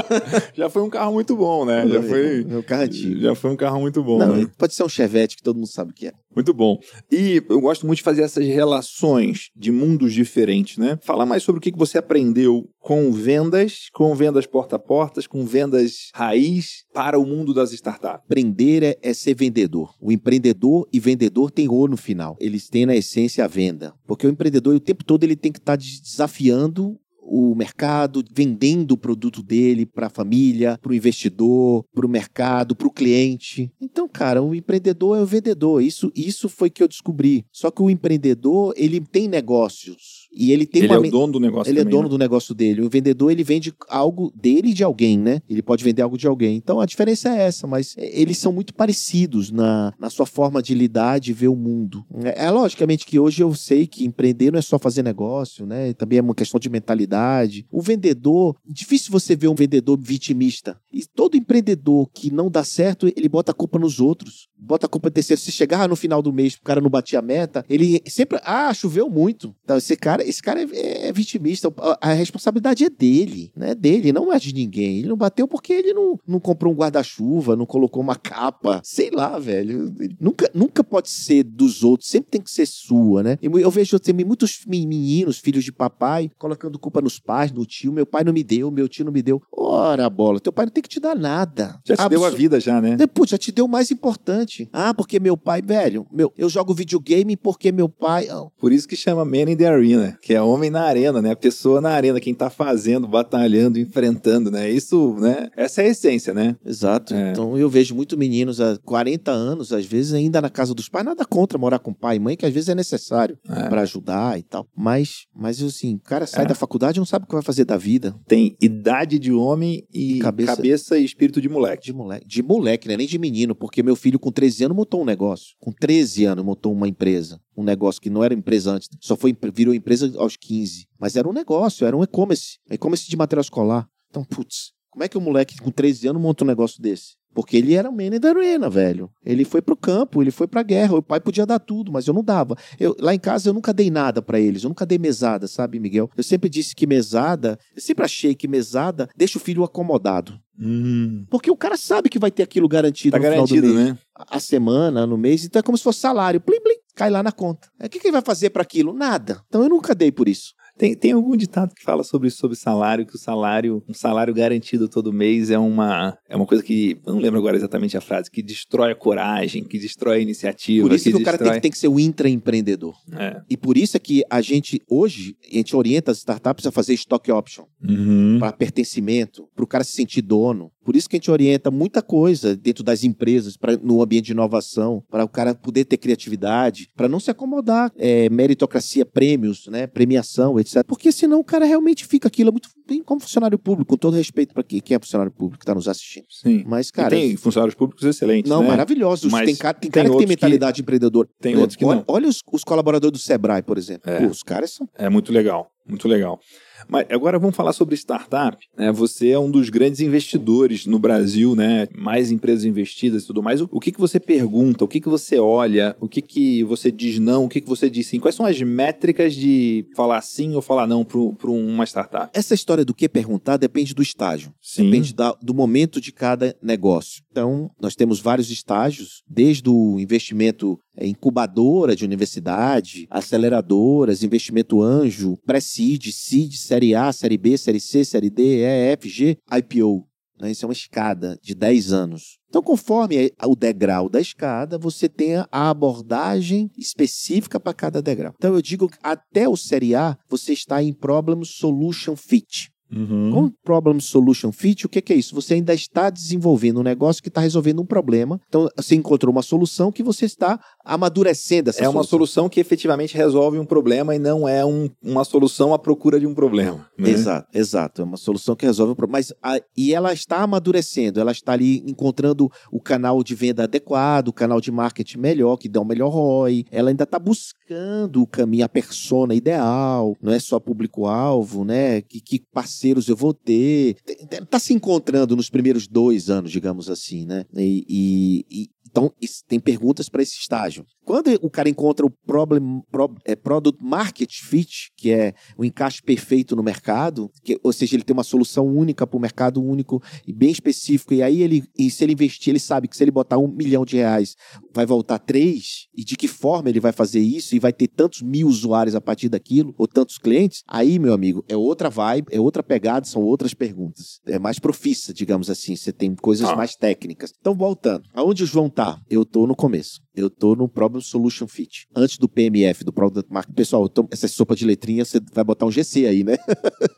já foi um carro muito bom, né? Já foi. É um carro antigo. Já foi um carro muito bom. Não, né? Pode ser um Chevette que todo mundo sabe o que é. Muito bom. E eu gosto muito de fazer essas relações de mundos diferentes, né? Falar mais sobre o que você aprendeu com vendas, com vendas porta a portas, com vendas raiz para o mundo das startups. Aprender é, é ser vendedor. O empreendedor e vendedor tem o no final. Eles têm na essência a venda. Porque o empreendedor, o tempo todo, ele tem que estar tá desafiando o mercado, vendendo o produto dele para a família, para o investidor, para o mercado, para o cliente. Então, cara, o empreendedor é o vendedor. Isso, isso foi que eu descobri. Só que o empreendedor, ele tem negócios e ele tem ele uma... é o dono do negócio Ele também, é dono né? do negócio dele. O vendedor, ele vende algo dele e de alguém, né? Ele pode vender algo de alguém. Então, a diferença é essa, mas eles são muito parecidos na, na sua forma de lidar, de ver o mundo. É, é logicamente que hoje eu sei que empreender não é só fazer negócio, né? Também é uma questão de mentalidade. O vendedor, difícil você ver um vendedor vitimista. E todo empreendedor que não dá certo, ele bota a culpa nos outros. Bota a culpa terceiro. Se chegar no final do mês, o cara não batia a meta, ele sempre, ah, choveu muito. Então, esse cara esse cara é, é vitimista. A, a, responsabilidade é dele, não é dele, não é de ninguém. Ele não bateu porque ele não, não comprou um guarda-chuva, não colocou uma capa. Sei lá, velho. Nunca, nunca pode ser dos outros, sempre tem que ser sua, né? E eu vejo também muitos meninos, filhos de papai, colocando culpa nos pais, no tio. Meu pai não me deu, meu tio não me deu. Ora, bola, teu pai não tem que te dar nada. Já te Absur... deu a vida, já, né? Putz, já te deu o mais importante. Ah, porque meu pai, velho, meu, eu jogo videogame porque meu pai. Por isso que chama Man in the Arena que é homem na arena, né? A pessoa na arena, quem tá fazendo, batalhando, enfrentando, né? Isso, né? Essa é a essência, né? Exato. É. Então eu vejo muito meninos há 40 anos, às vezes ainda na casa dos pais, nada contra morar com pai e mãe, que às vezes é necessário é. para ajudar e tal. Mas, mas assim, o cara sai é. da faculdade e não sabe o que vai fazer da vida. Tem idade de homem e cabeça, cabeça e espírito de moleque. De moleque. De moleque, né? Nem de menino, porque meu filho com 13 anos montou um negócio. Com 13 anos montou uma empresa um negócio que não era empresa antes, só foi virou empresa aos 15. Mas era um negócio, era um e-commerce, e-commerce de material escolar. Então, putz, como é que um moleque com 13 anos monta um negócio desse? Porque ele era o man da arena, velho. Ele foi pro campo, ele foi pra guerra. O pai podia dar tudo, mas eu não dava. Eu, lá em casa eu nunca dei nada para eles. Eu nunca dei mesada, sabe, Miguel? Eu sempre disse que mesada, eu sempre achei que mesada deixa o filho acomodado. Hum. Porque o cara sabe que vai ter aquilo garantido tá no garantido, final do mês. né? A semana, no mês. Então é como se fosse salário. Plim, plim, cai lá na conta. O que, que ele vai fazer para aquilo? Nada. Então eu nunca dei por isso. Tem, tem algum ditado que fala sobre sobre salário, que o salário, um salário garantido todo mês é uma, é uma coisa que, não lembro agora exatamente a frase, que destrói a coragem, que destrói a iniciativa. Por isso que, que o cara tem que, tem que ser o intraempreendedor. É. E por isso é que a gente, hoje, a gente orienta as startups a fazer stock option, uhum. para pertencimento, para o cara se sentir dono. Por isso que a gente orienta muita coisa dentro das empresas, pra, no ambiente de inovação, para o cara poder ter criatividade, para não se acomodar, é, meritocracia, prêmios, né, premiação, etc. Porque senão o cara realmente fica aquilo muito como funcionário público, com todo respeito para quem, é funcionário público que está nos assistindo. Sim. Mas, cara. E tem funcionários públicos excelentes. Não, né? maravilhosos. Mas tem cara, tem cara que tem mentalidade que... empreendedor. Tem outros que olha, não. Olha os, os, colaboradores do Sebrae, por exemplo. É. Pô, os caras são. É muito legal. Muito legal. Mas agora vamos falar sobre startup. Né? Você é um dos grandes investidores no Brasil, né? Mais empresas investidas e tudo mais. O, que, que você pergunta? O que, que você olha? O que, que você diz não? O que, que você diz sim? Quais são as métricas de falar sim ou falar não para uma startup? Essa história do que perguntar depende do estágio. Sim. Depende da, do momento de cada negócio. Então, nós temos vários estágios, desde o investimento é, incubadora de universidade, aceleradoras, investimento anjo, pré-seed, seed, série A, série B, série C, série D, E, F, G, IPO. Né? Isso é uma escada de 10 anos. Então, conforme o degrau da escada, você tem a abordagem específica para cada degrau. Então, eu digo que até o série A, você está em Problem Solution Fit. Uhum. Com Problem Solution Fit, o que, que é isso? Você ainda está desenvolvendo um negócio que está resolvendo um problema. Então, você encontrou uma solução que você está amadurecendo essa É uma solução que efetivamente resolve um problema e não é um, uma solução à procura de um problema. Né? Exato, exato. É uma solução que resolve um problema. Mas a, e ela está amadurecendo, ela está ali encontrando o canal de venda adequado, o canal de marketing melhor, que dá um melhor ROI. Ela ainda está buscando o caminho, a persona ideal, não é só público-alvo, né? Que, que parceiros eu vou ter. Está se encontrando nos primeiros dois anos, digamos assim, né? E, e, então, tem perguntas para esse estágio. Quando o cara encontra o problem, pro, é, Product Market Fit, que é o encaixe perfeito no mercado, que, ou seja, ele tem uma solução única para o mercado único e bem específico, e aí ele, e se ele investir, ele sabe que se ele botar um milhão de reais, vai voltar três, e de que forma ele vai fazer isso, e vai ter tantos mil usuários a partir daquilo, ou tantos clientes, aí, meu amigo, é outra vibe, é outra pegada, são outras perguntas. É mais profissa, digamos assim, você tem coisas ah. mais técnicas. Então, voltando, aonde o João tá? Tá, eu tô no começo. Eu tô no Problem Solution Fit. Antes do PMF, do Product Market. Pessoal, tô, essa sopa de letrinha, você vai botar um GC aí, né?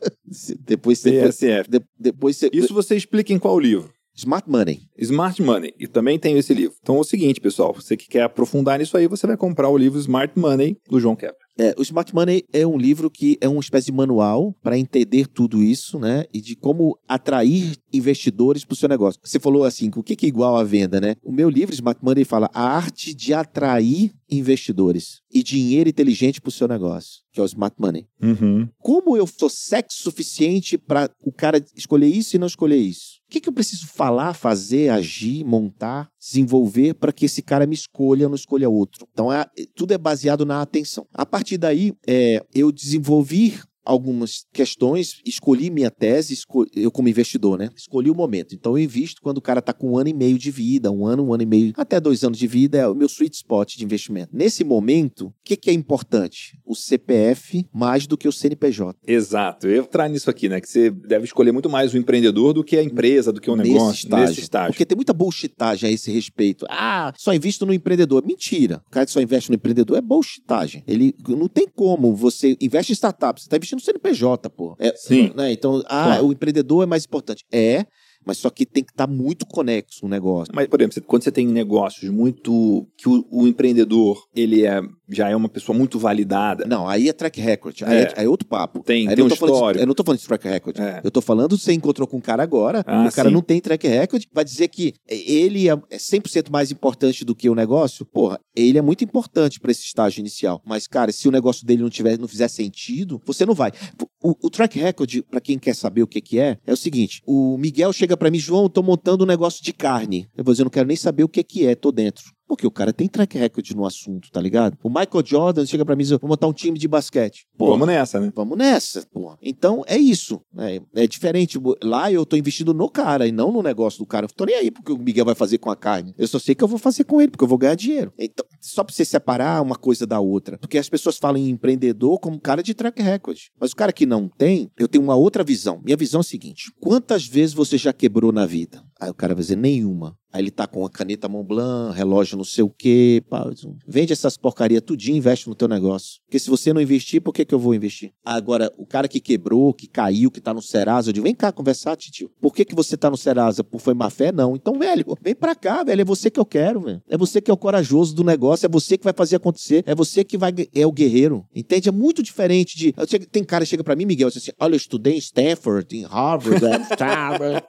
depois você. PSF. De, depois você. Isso você explica em qual livro? Smart Money. Smart Money. E também tem esse livro. Então é o seguinte, pessoal. Você que quer aprofundar nisso aí, você vai comprar o livro Smart Money do João Kepler. É, o Smart Money é um livro que é uma espécie de manual para entender tudo isso, né? E de como atrair investidores para o seu negócio. Você falou assim, o que é igual à venda, né? O meu livro, Smart Money, fala a arte de atrair investidores e dinheiro inteligente para o seu negócio, que é o Smart Money. Uhum. Como eu sou sexo suficiente para o cara escolher isso e não escolher isso? O que, que eu preciso falar, fazer, agir, montar, desenvolver para que esse cara me escolha ou não escolha outro? Então, é, tudo é baseado na atenção. A partir daí, é, eu desenvolvi algumas questões, escolhi minha tese, escolhi, eu como investidor, né? Escolhi o momento. Então eu invisto quando o cara está com um ano e meio de vida, um ano, um ano e meio, até dois anos de vida, é o meu sweet spot de investimento. Nesse momento, o que, que, é importante? O CPF mais do que o CNPJ. Exato. Eu entrar nisso aqui, né? Que você deve escolher muito mais o empreendedor do que a empresa, do que o nesse negócio, estágio. nesse estágio. Porque tem muita bullshitagem a esse respeito. Ah, só invisto no empreendedor. Mentira. O cara que só investe no empreendedor é bullshitagem. Ele não tem como você investe em startup, você está investindo no CNPJ, pô. É, Sim. Né? Então, ah, claro. o empreendedor é mais importante. É, mas só que tem que estar tá muito conexo no negócio. Mas, por exemplo, quando você tem negócios muito. que o, o empreendedor ele é, já é uma pessoa muito validada. Não, aí é track record. Aí é, é, é outro papo. Tem, aí tem um histórico. eu não estou falando de track record. É. Eu estou falando você encontrou com um cara agora, ah, o cara sim. não tem track record, vai dizer que ele é 100% mais importante do que o negócio? Porra, ele é muito importante para esse estágio inicial. Mas, cara, se o negócio dele não, tiver, não fizer sentido, você não vai. O, o track record, para quem quer saber o que, que é, é o seguinte: o Miguel chega para mim, João, tô montando um negócio de carne. Eu vou dizer, eu não quero nem saber o que, que é, tô dentro. Porque o cara tem track record no assunto, tá ligado? O Michael Jordan chega para mim e diz: vou montar um time de basquete. Pô, vamos nessa, né? Vamos nessa, pô. Então é isso. É, é, diferente. Lá eu tô investindo no cara e não no negócio do cara. Eu tô nem aí porque o Miguel vai fazer com a carne. Eu só sei que eu vou fazer com ele, porque eu vou ganhar dinheiro. Então, só pra você separar uma coisa da outra. Porque as pessoas falam em empreendedor como cara de track record. Mas o cara que não tem, eu tenho uma outra visão. Minha visão é a seguinte: quantas vezes você já quebrou na vida? Aí o cara vai dizer nenhuma. Aí ele tá com a caneta Montblanc, relógio não sei o quê. Pá, vende essas porcaria tudinho investe no teu negócio. Porque se você não investir, por que, que eu vou investir? Agora, o cara que quebrou, que caiu, que tá no Serasa, eu digo, vem cá conversar, tio. Por que, que você tá no Serasa? Por foi má fé? Não. Então, velho, vem pra cá, velho. É você que eu quero, velho. É você que é o corajoso do negócio, é você que vai fazer acontecer, é você que vai é o guerreiro. Entende? É muito diferente de. Tem cara que chega pra mim, Miguel, assim, olha, eu estudei em Stanford, em Harvard, Harvard.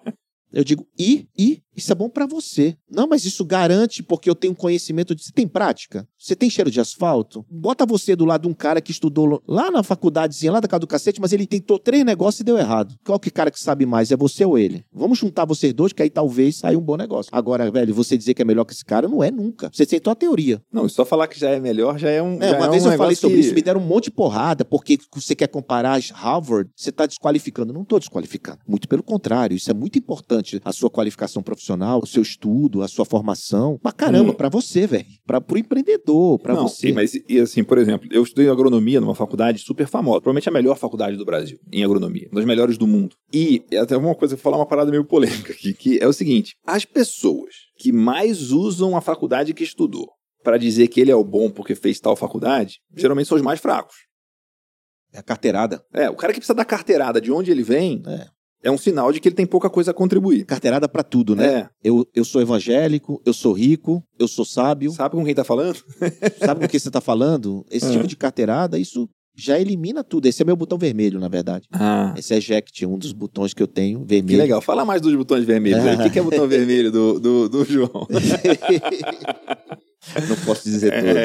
Eu digo, e, e, isso é bom para você. Não, mas isso garante porque eu tenho conhecimento de. Você tem prática? Você tem cheiro de asfalto? Bota você do lado de um cara que estudou lá na faculdadezinha, lá da casa do cacete, mas ele tentou três negócios e deu errado. Qual que cara que sabe mais? É você ou ele? Vamos juntar vocês dois, que aí talvez saia um bom negócio. Agora, velho, você dizer que é melhor que esse cara não é nunca. Você tentou a teoria. Não, só falar que já é melhor já é um. É, uma é vez um eu falei sobre que... isso, me deram um monte de porrada, porque você quer comparar Harvard, você está desqualificando. Não estou desqualificando. Muito pelo contrário, isso é muito importante. A sua qualificação profissional, o seu estudo, a sua formação. Pra caramba, hum. para você, velho. Para pro empreendedor, para você. Sim, mas e assim, por exemplo, eu estudei agronomia numa faculdade super famosa, provavelmente a melhor faculdade do Brasil em agronomia, uma das melhores do mundo. E até uma coisa, vou falar uma parada meio polêmica aqui, que é o seguinte: as pessoas que mais usam a faculdade que estudou para dizer que ele é o bom porque fez tal faculdade, geralmente são os mais fracos. É a carteirada. É, o cara que precisa da carteirada de onde ele vem, É. é um sinal de que ele tem pouca coisa a contribuir. Carteirada pra tudo, né? É. Eu, eu sou evangélico, eu sou rico, eu sou sábio. Sabe com quem tá falando? Sabe o que você tá falando? Esse É. tipo de carteirada, isso já elimina tudo. Esse é meu botão vermelho, na verdade. Ah. Esse é eject, um dos botões que eu tenho, Que vermelho. legal. Fala mais dos botões vermelhos. aí. O que que é botão vermelho do, do, do João? Não posso dizer todos.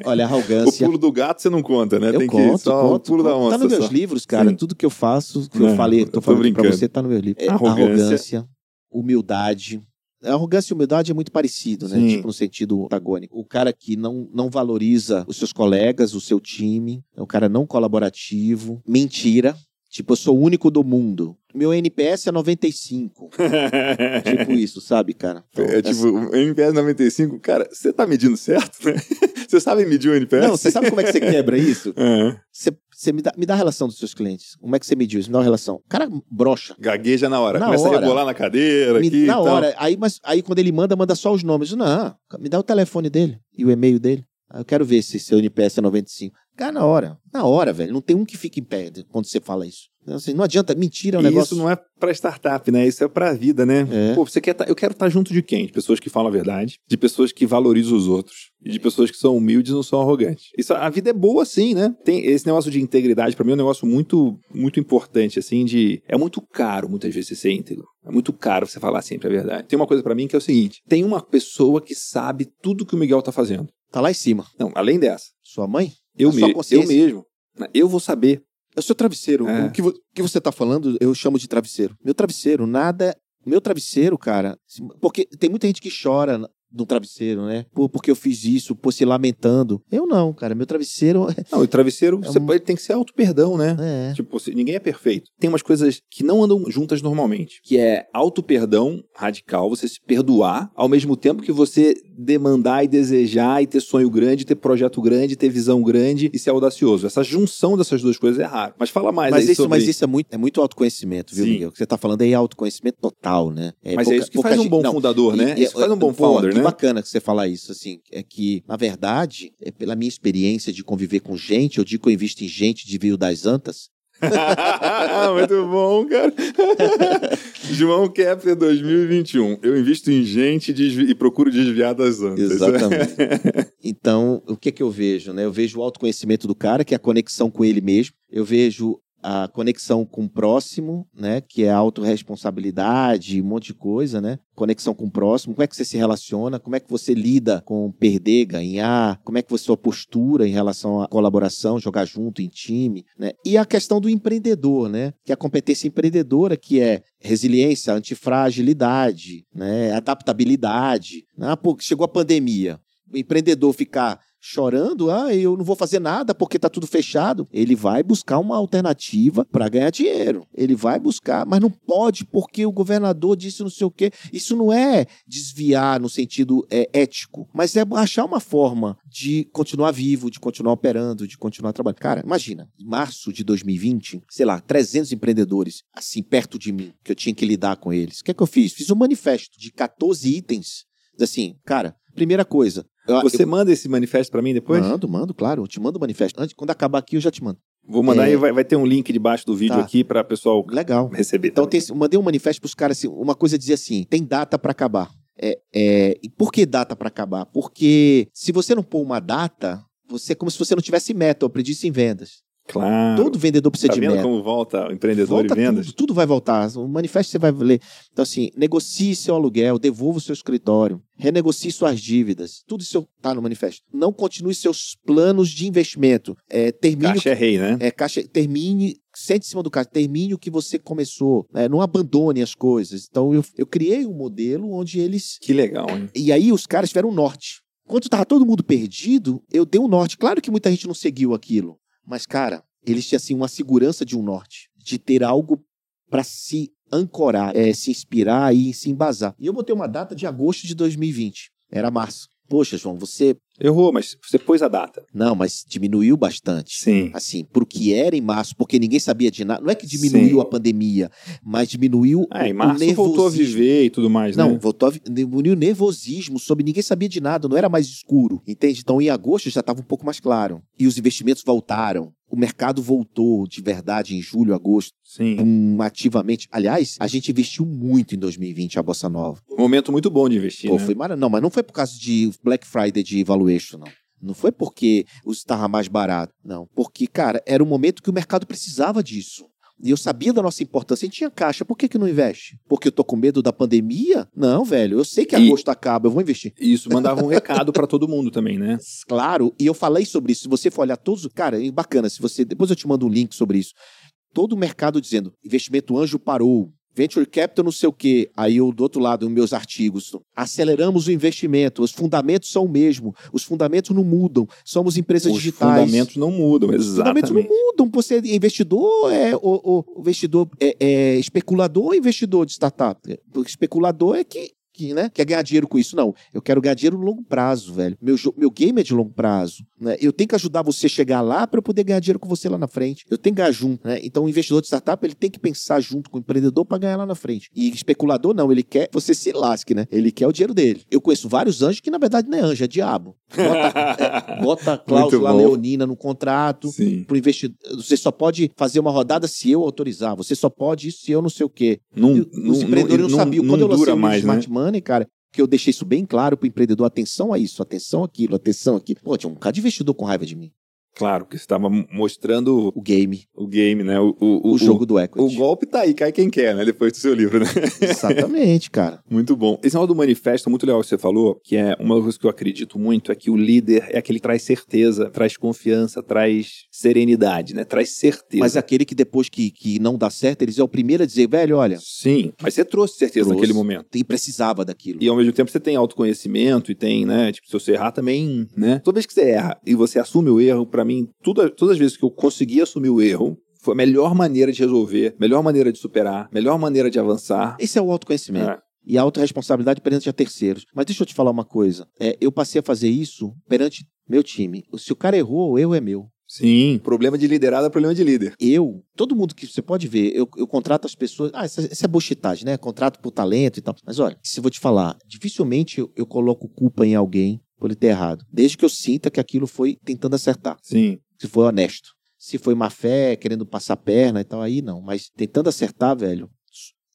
É. Olha, O arrogância. pulo do gato você não conta, né? Eu Tem conto, que só conto, o pulo da conto. onça. Tá nos meus só. livros, cara. Sim. Tudo que eu faço, que Não, eu falei, eu tô tô falando pra você, tá no meu livro. É Arrogância. arrogância, humildade. Arrogância e humildade é muito parecido, né? Sim. Tipo, no sentido antagônico. O cara que não, não valoriza os seus colegas, o seu time, é um cara não colaborativo. Mentira. Tipo, eu sou o único do mundo. Meu NPS é 95. tipo isso, sabe, cara? Então, É tipo, o NPS 95, cara, você tá medindo certo, né? Você sabe medir o NPS? Não, você sabe como é que você quebra isso? É. Você, você me, dá, me dá a relação dos seus clientes. Como é que você mediu isso? Me dá uma relação. O cara brocha. Gagueja na hora. Na Começa hora. a rebolar na cadeira Me- aqui na e tal. hora. Aí, mas, aí quando ele manda, manda só os nomes. Não, me dá o telefone dele e o e-mail dele. Aí eu quero ver se seu NPS é 95. Cara, na hora. Na hora, velho. Não tem um que fique em pé quando você fala isso. Então, assim, não adianta. Mentira é um E negócio. isso não é pra startup, né? Isso é pra vida, né? É. Pô, você quer tá- eu quero estar junto de quem? De pessoas que falam a verdade, de pessoas que valorizam os outros e de pessoas que são humildes e não são arrogantes. Isso, a vida é boa sim, né? Tem esse negócio de integridade pra mim é um negócio muito muito importante assim de é muito caro muitas vezes você ser íntegro. É muito caro você falar sempre a verdade. Tem uma coisa pra mim que é o seguinte, tem uma pessoa que sabe tudo que o Miguel tá fazendo. Tá lá em cima. Não, além dessa, Sua mãe? eu, A sua me, eu mesmo, eu vou saber. É o seu travesseiro. É. O que, vo- que você tá falando, eu chamo de travesseiro. Meu travesseiro, nada. Meu travesseiro, cara. Porque tem muita gente que chora no travesseiro, né? Por, porque eu fiz isso, por se lamentando. Eu não, cara. Meu travesseiro. Não, o travesseiro É você um- pode, tem que ser auto-perdão, né? É. Tipo, ninguém é perfeito. Tem umas coisas que não andam juntas normalmente, que é auto-perdão radical, você se perdoar, ao mesmo tempo que você demandar e desejar e ter sonho grande, ter projeto grande, ter visão grande e ser audacioso. Essa junção dessas duas coisas é raro. Mas fala mais Mas aí isso, sobre... mas isso é muito, é muito autoconhecimento, viu, Sim. Miguel? O que você tá falando aí é autoconhecimento total, né? Mas pouca- é isso que faz um bom não, fundador, né? E- Isso faz um bom pô, founder, que né? bacana que você falar isso, assim. É que, na verdade, é pela minha experiência de conviver com gente, eu digo que eu invisto em gente de Vio das Antas. Muito bom, cara. João Kepler 2021. Eu invisto em gente e procuro desviar das andas. Exatamente. Então, o que é que eu vejo? Né? Eu vejo o autoconhecimento do cara, que é a conexão com ele mesmo. Eu vejo a conexão com o próximo, né? Que é a autorresponsabilidade, um monte de coisa, né? Conexão com o próximo, como é que você se relaciona, como é que você lida com perder, ganhar, como é que você sua postura em relação à colaboração, jogar junto em time, né? E a questão do empreendedor, né? Que é a competência empreendedora, que é resiliência, antifragilidade, né? Adaptabilidade. Ah, pô, chegou a pandemia. O empreendedor ficar chorando, ah, eu não vou fazer nada porque tá tudo fechado. Ele vai buscar uma alternativa para ganhar dinheiro. Ele vai buscar, mas não pode porque o governador disse não sei o quê. Isso não é desviar no sentido é, ético, mas é achar uma forma de continuar vivo, de continuar operando, de continuar trabalhando. Cara, imagina, em março de 2020, sei lá, 300 empreendedores assim perto de mim, que eu tinha que lidar com eles. O que é que eu fiz? Fiz um manifesto de 14 itens. Assim, cara, primeira coisa, Você eu- manda esse manifesto pra mim depois? Mando, mando, claro. Eu te mando o manifesto. Antes, quando acabar aqui, eu já te mando. Vou mandar É. e vai, vai ter um link debaixo do vídeo Tá. aqui pra pessoal Legal. receber. Então, tem, eu mandei um manifesto pros caras, assim, uma coisa dizia assim, tem data pra acabar. É, é, e por que data pra acabar? Porque se você não pôr uma data, você é como se você não tivesse meta. Eu aprendi isso em vendas. Claro. Todo vendedor precisa tá de vendo meta. como volta o empreendedor Volta e vendas? tudo, tudo vai voltar. O manifesto você vai ler. Então, assim, negocie seu aluguel, devolva o seu escritório, renegocie suas dívidas. Tudo isso está no manifesto. Não continue seus planos de investimento. É, termine o Caixa é rei, né? é, caixa, termine, sente em cima do caixa, termine o que você começou, né? não abandone as coisas. Então eu, eu criei um modelo onde eles. Que legal, hein? E aí os caras tiveram um norte. Quando estava todo mundo perdido, eu dei um norte. Claro que muita gente não seguiu aquilo, mas, cara, eles tinham assim, uma segurança de um norte, de ter algo para se ancorar, é, se inspirar e se embasar. E eu botei uma data de agosto de 2020. Era março. Poxa, João, você Errou, mas você pôs a data. Não, mas diminuiu bastante. Sim. Assim, pro que era em março, porque ninguém sabia de nada. Não é que diminuiu Sim. a pandemia, mas diminuiu Ah, em o março nervosismo. voltou a viver e tudo mais, Não, né? voltou a diminuiu o nervosismo sobre ninguém sabia de nada, não era mais escuro, entende? Então em agosto já estava um pouco mais claro. E os investimentos voltaram. O mercado voltou de verdade em julho, agosto, Sim. pum, ativamente. Aliás, a gente investiu muito em 2020 a Bossa Nova. Um momento muito bom de investir, Pô, né? foi. Não, mas não foi por causa de Black Friday de valuation, não. Não foi porque os estava mais barato, não. Porque, cara, era um momento que o mercado precisava disso. E eu sabia da nossa importância. A gente tinha caixa, por que, que não investe? Porque eu tô com medo da pandemia? Não, velho. Eu sei que E- agosto acaba, eu vou investir. Isso mandava um recado pra todo mundo também, né? Claro, e eu falei sobre isso. Se você for olhar todos. Cara, é bacana. Se você. Depois eu te mando um link sobre isso. Todo o mercado dizendo: investimento anjo parou. Venture capital, não sei o quê. Aí eu, do outro lado, nos meus artigos, aceleramos o investimento. Os fundamentos são o mesmo. Os fundamentos não mudam. Somos empresas Os digitais. fundamentos não mudam, Os fundamentos não exatamente. mudam. Você é investidor, é o investidor é, é especulador ou investidor de startup? O especulador é que, que né, quer ganhar dinheiro com isso. Não, eu quero ganhar dinheiro no longo prazo, velho. Meu, meu game é de longo prazo. Né? Eu tenho que ajudar você a chegar lá para eu poder ganhar dinheiro com você lá na frente. Eu tenho que ganhar junto. Né? Então, o investidor de startup ele tem que pensar junto com o empreendedor para ganhar lá na frente. E especulador, não, ele quer você se lasque, né? Ele quer o dinheiro dele. Eu conheço vários anjos que, na verdade, não é anjo, é diabo. Bota, é, bota a cláusula leonina no contrato Sim. pro investidor. Você só pode fazer uma rodada se eu autorizar. Você só pode isso se eu não sei o quê. Não, E os empreendedores não, sabiam. Quando eu lancei o Smart né? Money, cara, que eu deixei isso bem claro pro empreendedor. Atenção a isso, atenção aquilo, atenção aqui. Pô, tinha um bocado de investidor com raiva de mim. Claro, que você estava mostrando O game, o game, né? O, o, o, jogo do O, equity. o golpe tá aí, cai quem quer, né? Depois do seu livro, né? Exatamente, cara. Muito bom. Esse negócio do manifesto, muito legal que você falou, que é uma coisa que eu acredito muito, é que o líder é aquele que traz certeza, traz confiança, traz serenidade, né? Traz certeza. Mas aquele que depois que, que não dá certo, eles é o primeiro a dizer, velho, olha, Sim, mas você trouxe certeza Trouxe. naquele momento. e precisava daquilo. E ao mesmo tempo você tem autoconhecimento e tem, né? Tipo, se você errar também, né? Toda vez que você erra e você assume o erro, pra mim, tudo, todas as vezes que eu consegui assumir o erro, foi a melhor maneira de resolver, melhor maneira de superar, melhor maneira de avançar. Esse é o autoconhecimento. É. e a autorresponsabilidade perante a terceiros. Mas deixa eu te falar uma coisa. É, eu passei a fazer isso perante meu time. Se o cara errou, o erro é meu. Sim, problema de liderado é problema de líder. Eu, todo mundo que você pode ver, eu, eu contrato as pessoas. Ah, isso, isso é bullshitagem, né? Contrato por talento e tal. Mas olha, se eu vou te falar, dificilmente eu, eu coloco culpa em alguém por ele ter errado. Desde que eu sinta que aquilo foi tentando acertar. Sim. Se foi honesto. Se foi má fé, querendo passar perna e tal, aí não. Mas tentando acertar, velho,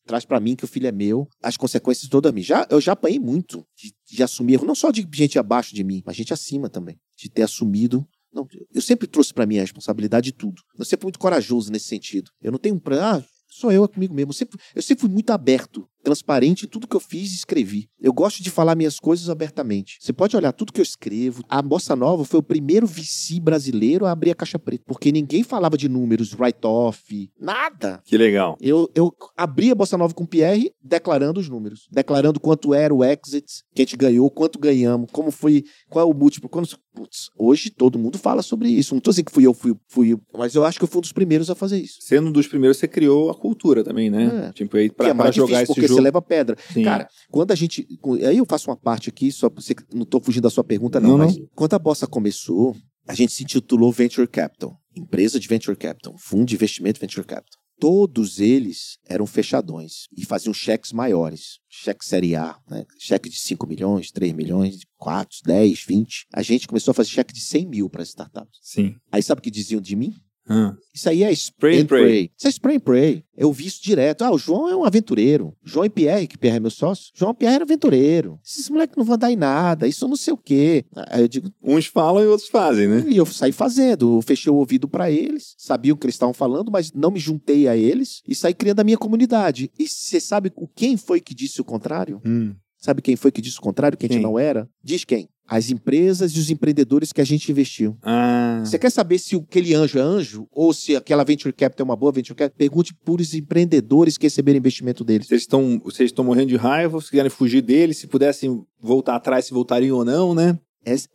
traz pra mim que o filho é meu, as consequências todas a mim. Já, eu já apanhei muito de, de assumir erro, não só de gente abaixo de mim, mas gente acima também. De ter assumido. Não, eu sempre trouxe pra mim a responsabilidade de tudo. Eu sempre fui muito corajoso nesse sentido. Eu não tenho um pra. Ah, sou eu é comigo mesmo. Eu sempre, eu sempre fui muito aberto, transparente em tudo que eu fiz e escrevi. Eu gosto de falar minhas coisas abertamente. Você pode olhar tudo que eu escrevo. A Bossa Nova foi o primeiro VC brasileiro a abrir a caixa preta, porque ninguém falava de números, write-off, nada. Que legal. Eu, eu abri a Bossa Nova com o Pierre declarando os números, declarando quanto era o exit, que a gente ganhou, quanto ganhamos, como foi, qual é o múltiplo. Quando, putz, hoje todo mundo fala sobre isso. Não tô dizendo que fui eu, fui, fui eu, mas eu acho que eu fui um dos primeiros a fazer isso. Sendo um dos primeiros, você criou a cultura também, né? É. Tipo, aí que pra, é pra jogar difícil, esse jogo. Você leva pedra. Sim. Cara, quando a gente. Aí eu faço uma parte aqui, só pra você que não tô fugindo da sua pergunta, não, Não, mas quando a Bossa começou, a gente se intitulou Venture Capital, empresa de Venture Capital, fundo de investimento Venture Capital. Todos eles eram fechadões e faziam cheques maiores. Cheque série A, né? cheque de 5 milhões, 3 milhões, 4, 10, 20. A gente começou a fazer cheque de 100 mil para as startups. Sim. Aí sabe o que diziam de mim? Ah. Isso aí é spray and and pray. Isso é spray and pray. Eu vi isso direto. Ah, o João é um aventureiro. João e Pierre, que Pierre é meu sócio. João e Pierre era aventureiro. Esses moleques não vão dar em nada. Isso não sei o quê. Aí eu digo, Uns falam e outros fazem, né? e eu saí fazendo. Eu fechei o ouvido pra eles. Sabia o que eles estavam falando, mas não me juntei a eles. E saí criando a minha comunidade. E você sabe quem foi que disse o contrário? Hum. Sabe quem foi que disse o contrário? Que a gente Quem? não era? Diz quem? As empresas e os empreendedores que a gente investiu. Ah. Você quer saber se aquele anjo é anjo ou se aquela venture capital é uma boa venture capital? Pergunte por os empreendedores que receberam investimento deles. Vocês estão vocês estão morrendo de raiva, se quiserem fugir deles, se pudessem voltar atrás, se voltariam ou não, né?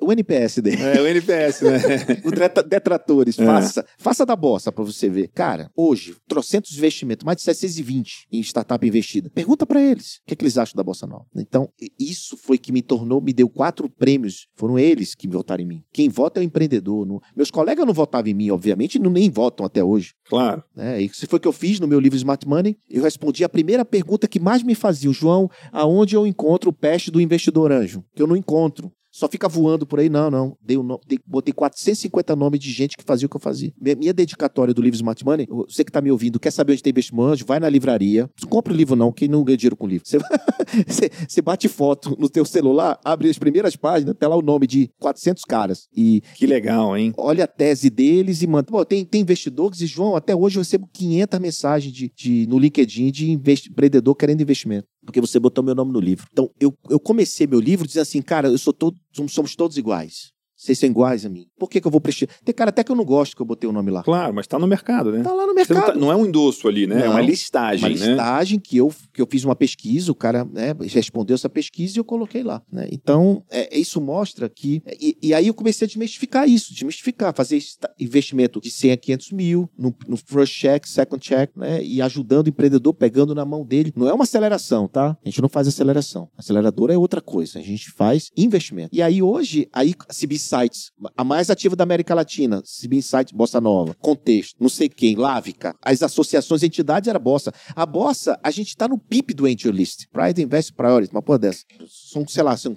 O NPSD. É, o NPS, né? o detratores. É. Faça, faça da bossa para você ver. Cara, hoje, trocentos investimentos, mais de 720 em startup investida. Pergunta para eles o que, é que eles acham da bossa nova. Então, isso foi que me tornou, me deu quatro prêmios. Foram eles que votaram em mim. Quem vota é o empreendedor. Não... Meus colegas não votavam em mim, obviamente, e não nem votam até hoje. Claro. É, isso foi o que eu fiz no meu livro Smart Money. Eu respondi a primeira pergunta que mais me faziam, João, aonde eu encontro o peste do investidor anjo? Que eu não encontro só fica voando por aí. Não, não. Dei um, dei, botei 450 nomes de gente que fazia o que eu fazia. Minha, minha dedicatória do livro Smart Money, você que está me ouvindo, quer saber onde tem investimento, vai na livraria. Não compra o livro, não, quem não ganha dinheiro com livro. Você, você, bate foto no teu celular, abre as primeiras páginas, tem lá o nome de 400 caras. E que legal, hein? Olha a tese deles e manda. Pô, tem, tem investidores e, João, até hoje eu recebo 500 mensagens de, de, no LinkedIn de empreendedor querendo investimento porque você botou meu nome no livro. Então, eu, eu comecei meu livro dizendo assim, cara, eu sou todo, somos todos iguais. Vocês são iguais a mim. Por que, que eu vou prestigiar? Tem cara até que eu não gosto que eu botei o nome lá. Claro, mas tá no mercado, né? Tá lá no mercado. Não, tá, não, é um endosso ali, né? Não, é uma listagem, uma né? listagem que eu, que eu fiz uma pesquisa, o cara né, respondeu essa pesquisa e eu coloquei lá. Né? Então, é, isso mostra que... E, e, aí eu comecei a desmistificar isso, desmistificar, fazer investimento de 100 a 500 mil no, no first check, second check, né? E ajudando o empreendedor, pegando na mão dele. Não é uma aceleração, tá? A gente não faz aceleração. Aceleradora é outra coisa. A gente faz investimento. E aí hoje, aí CB Sites, a mais ativa da América Latina, CB Insight, Bossa Nova, Contexto, não sei quem, Lávica, as associações, entidades era Bossa. A Bossa, a gente está no PIP do Angel List, Pride Invest Priority, uma porra dessa. São, sei lá, são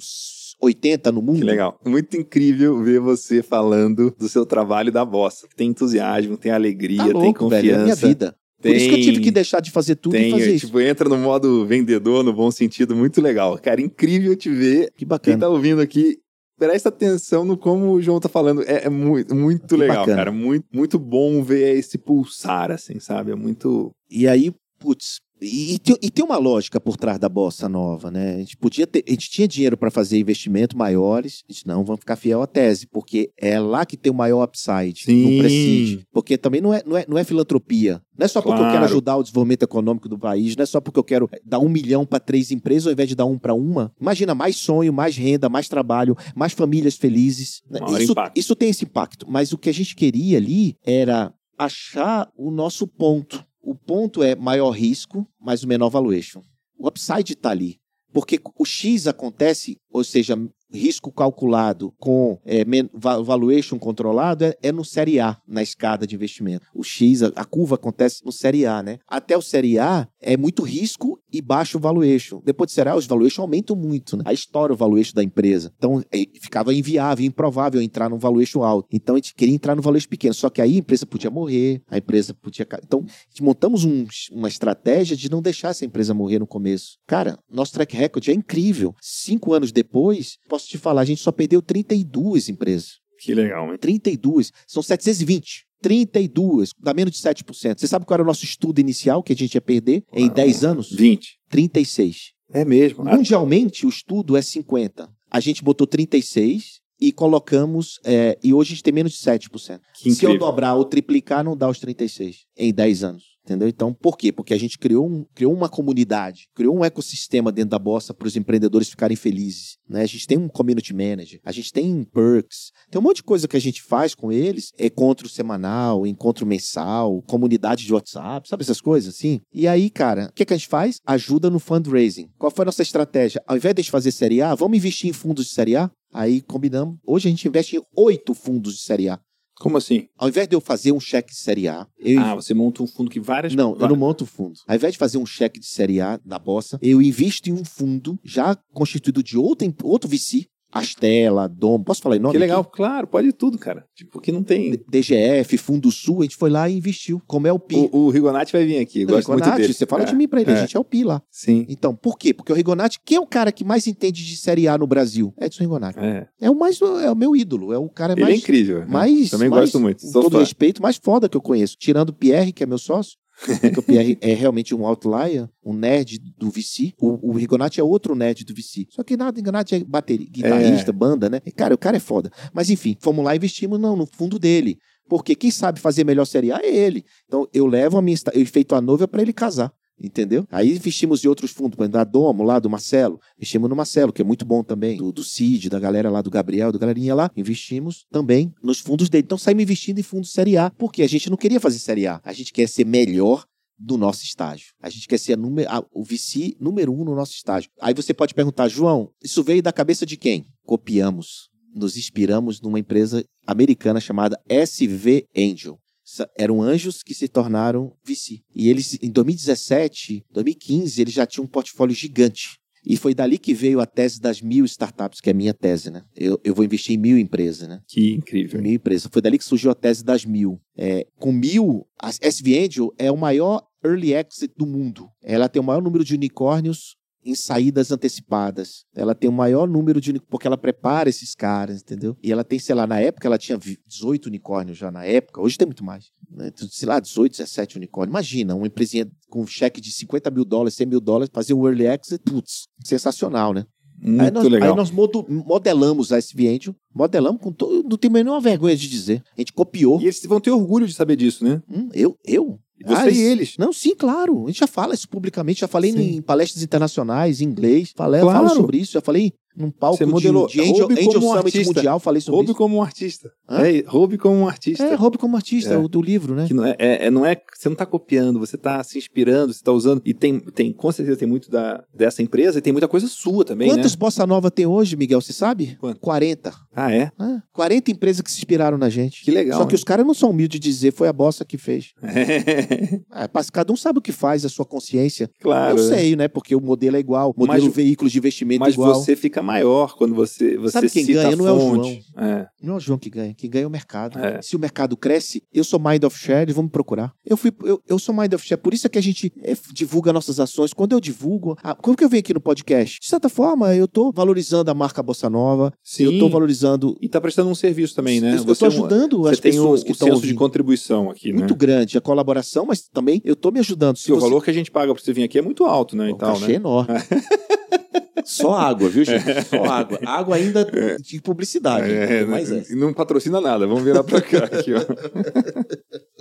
80 no mundo. Que legal. Muito incrível ver você falando do seu trabalho da Bossa. Tem entusiasmo, tem alegria, tá louco, tem confiança. Velho, é minha vida. Tem, Por isso que eu tive que deixar de fazer tudo tem, e fazer tipo, isso. entra no modo vendedor, no bom sentido, muito legal. Cara, incrível te ver. Que bacana. Quem tá ouvindo aqui, presta atenção no como o João tá falando. É, é muito, muito legal, bacana. cara. Muito, muito bom ver esse pulsar, assim, sabe? É muito. E aí, putz, e, tem, e, tem, uma lógica por trás da bossa nova, né? A gente podia ter, a gente tinha dinheiro para fazer investimentos maiores, a gente não vamos ficar fiel à tese, porque é lá que tem o maior upside Sim. no prestígio. Porque também não é, não é, não é filantropia. Não é só porque claro. eu quero ajudar o desenvolvimento econômico do país, não é só porque eu quero dar um milhão para três empresas ao invés de dar um para uma. Imagina mais sonho, mais renda, mais trabalho, mais famílias felizes. Isso, isso tem esse impacto. Mas o que a gente queria ali era achar o nosso ponto o ponto é maior risco, mas o menor valuation. O upside está ali. Porque o X acontece, ou seja, risco calculado com é, valuation controlado é, é, no Série A, na escada de investimento. O X, a, a, curva acontece no Série A, né? Até o Série A é muito risco e baixo valuation. Depois de Série A, os valuation aumentam muito, né? A história o valuation da empresa. Então, é, ficava inviável, improvável entrar num valuation alto. Então, a gente queria entrar no valuation pequeno. Só que aí a empresa podia morrer, a empresa podia... Então, montamos um, uma estratégia de não deixar essa empresa morrer no começo. Cara, nosso track record é incrível. Cinco anos depois, posso te falar, a gente só perdeu 32 empresas. Que legal, hein? 32. São 720. 32, dá menos de 7%. Você sabe qual era o nosso estudo inicial que a gente ia perder ah, em 10 anos? 20. 36. É mesmo. Mundialmente, o estudo é 50. A gente botou 36 e colocamos. É, e hoje a gente tem menos de 7%. Que Se eu dobrar ou triplicar, não dá os 36 em 10 anos. Entendeu? Então, por quê? Porque a gente criou, um, criou uma comunidade, criou um ecossistema dentro da Bossa para os empreendedores ficarem felizes. Né? A gente tem um community manager, a gente tem perks, tem um monte de coisa que a gente faz com eles, encontro semanal, encontro mensal, comunidade de WhatsApp, sabe essas coisas assim? E aí, cara, o que, que a gente faz? Ajuda no fundraising. Qual foi a nossa estratégia? Ao invés de fazer Série A, vamos investir em fundos de Série A? Aí combinamos. Hoje a gente investe em oito fundos de Série A. Como assim? Ao invés de eu fazer um cheque de série A. Eu... Ah, você monta um fundo que várias. Não, eu não monto um fundo. Ao invés de fazer um cheque de série A da Bossa, eu invisto em um fundo já constituído de outro, outro VC, Astela, Dom, posso falar em nome? Que legal, aqui? claro, pode tudo, cara. Tipo, que não tem. DGF, Fundo Sul, a gente foi lá e investiu. Como é o PI. O, o Rigonati vai vir aqui, eu gosto Rigonati, muito dele. Você fala é, de mim pra ele, é. a gente é o PI lá. Sim. Então, por quê? Porque o Rigonati, quem é o cara que mais entende de Série A no Brasil? Edson Rigonati. É. É o mais, é o meu ídolo, é o cara ele mais. Ele é incrível. Mais, Também mais, gosto muito. Com todo fã. respeito, mais foda que eu conheço. Tirando o Pierre, que é meu sócio. Porque o Pierre é realmente um outlier, um nerd do VC. O, o Rigonati é outro nerd do VC. Só que nada, Rigonati é bateria, guitarrista, é. banda, né? Cara, o cara é foda. Mas enfim, fomos lá e investimos não, no fundo dele. Porque quem sabe fazer melhor Série A é ele. Então eu levo a minha eu feito a noiva para ele casar. Entendeu? Aí investimos em outros fundos, da Domo, lá do Marcelo. Investimos no Marcelo, que é muito bom também. Do, do Cid, da galera lá do Gabriel, do galerinha lá. Investimos também nos fundos dele. Então saímos investindo em fundos Série A. Porque a gente não queria fazer Série A. A gente quer ser melhor do nosso estágio. A gente quer ser número, a, o VC número um no nosso estágio. Aí você pode perguntar, João, isso veio da cabeça de quem? Copiamos. Nos inspiramos numa empresa americana chamada SV Angel eram anjos que se tornaram VC. E eles, em 2017, 2015, eles já tinham um portfólio gigante. E foi dali que veio a tese das mil startups, que é a minha tese, né? Eu, eu vou investir em mil empresas, né? Que incrível. Mil empresas. Foi dali que surgiu a tese das mil. É, com mil, a SV Angel é o maior early exit do mundo. Ela tem o maior número de unicórnios em saídas antecipadas. Ela tem o maior número de porque ela prepara esses caras, entendeu? E ela tem, sei lá, na época ela tinha 18 unicórnios já na época, hoje tem muito mais. Né? Sei lá, 18, 17 unicórnios. Imagina, uma empresinha com um cheque de 50 mil dólares, 100 mil dólares, fazer um early exit, putz, sensacional, né? Muito aí nós, legal. Aí nós modelamos a SV modelamos com todo, não tem nenhuma vergonha de dizer. A gente copiou. E eles vão ter orgulho de saber disso, né? Hum, eu? Eu? Você ah, e eles. Não, sim, claro. A gente já fala isso publicamente. Já falei sim. em palestras internacionais, em inglês. Falei, claro. Falo sobre isso. Já falei num palco Você modelou, de, de Angel, Angel como Summit artista. Mundial, falei sobre roube isso. como um artista. É, roube como um artista. É, roube como artista, é. o do livro, né? Que não é, é, não é, você não está copiando, você está se inspirando, você está usando. E tem, tem, com certeza tem muito da, dessa empresa e tem muita coisa sua também, Quantas né? bossa nova tem hoje, Miguel, você sabe? Quanto? 40. Ah, é? é? 40 empresas que se inspiraram na gente. Que legal. Só que hein? os caras não são humildes de dizer, foi a bossa que fez. é, cada um sabe o que faz, a sua consciência. Claro. Eu sei, né? Porque o modelo é igual, o modelo Mas- veículos de investimento Mas igual. você fica maior quando você, você Sabe quem ganha? a Não é o. João. É. Não é o João que ganha, quem ganha é o mercado. É. Se o mercado cresce, eu sou Mind of Share, vamos procurar. Eu fui, eu, eu sou Mind of Share, por isso é que a gente eh, divulga nossas ações. Quando eu divulgo, ah, como que eu venho aqui no podcast? De certa forma, eu tô valorizando a marca Bossa Nova, Sim. eu tô valorizando. E tá prestando um serviço também, né? Eu Você tô é um- ajudando Você as tem pessoas o, que o estão senso de contribuição aqui, Muito né? grande a colaboração, mas também eu tô me ajudando. Se o você- valor que a gente paga pra você vir aqui é muito alto, né? E o tal, cachê né? é enorme. Só água, viu, gente? Só água. Água ainda de publicidade. É, mas é. não patrocina nada. Vamos virar pra cá aqui, ó.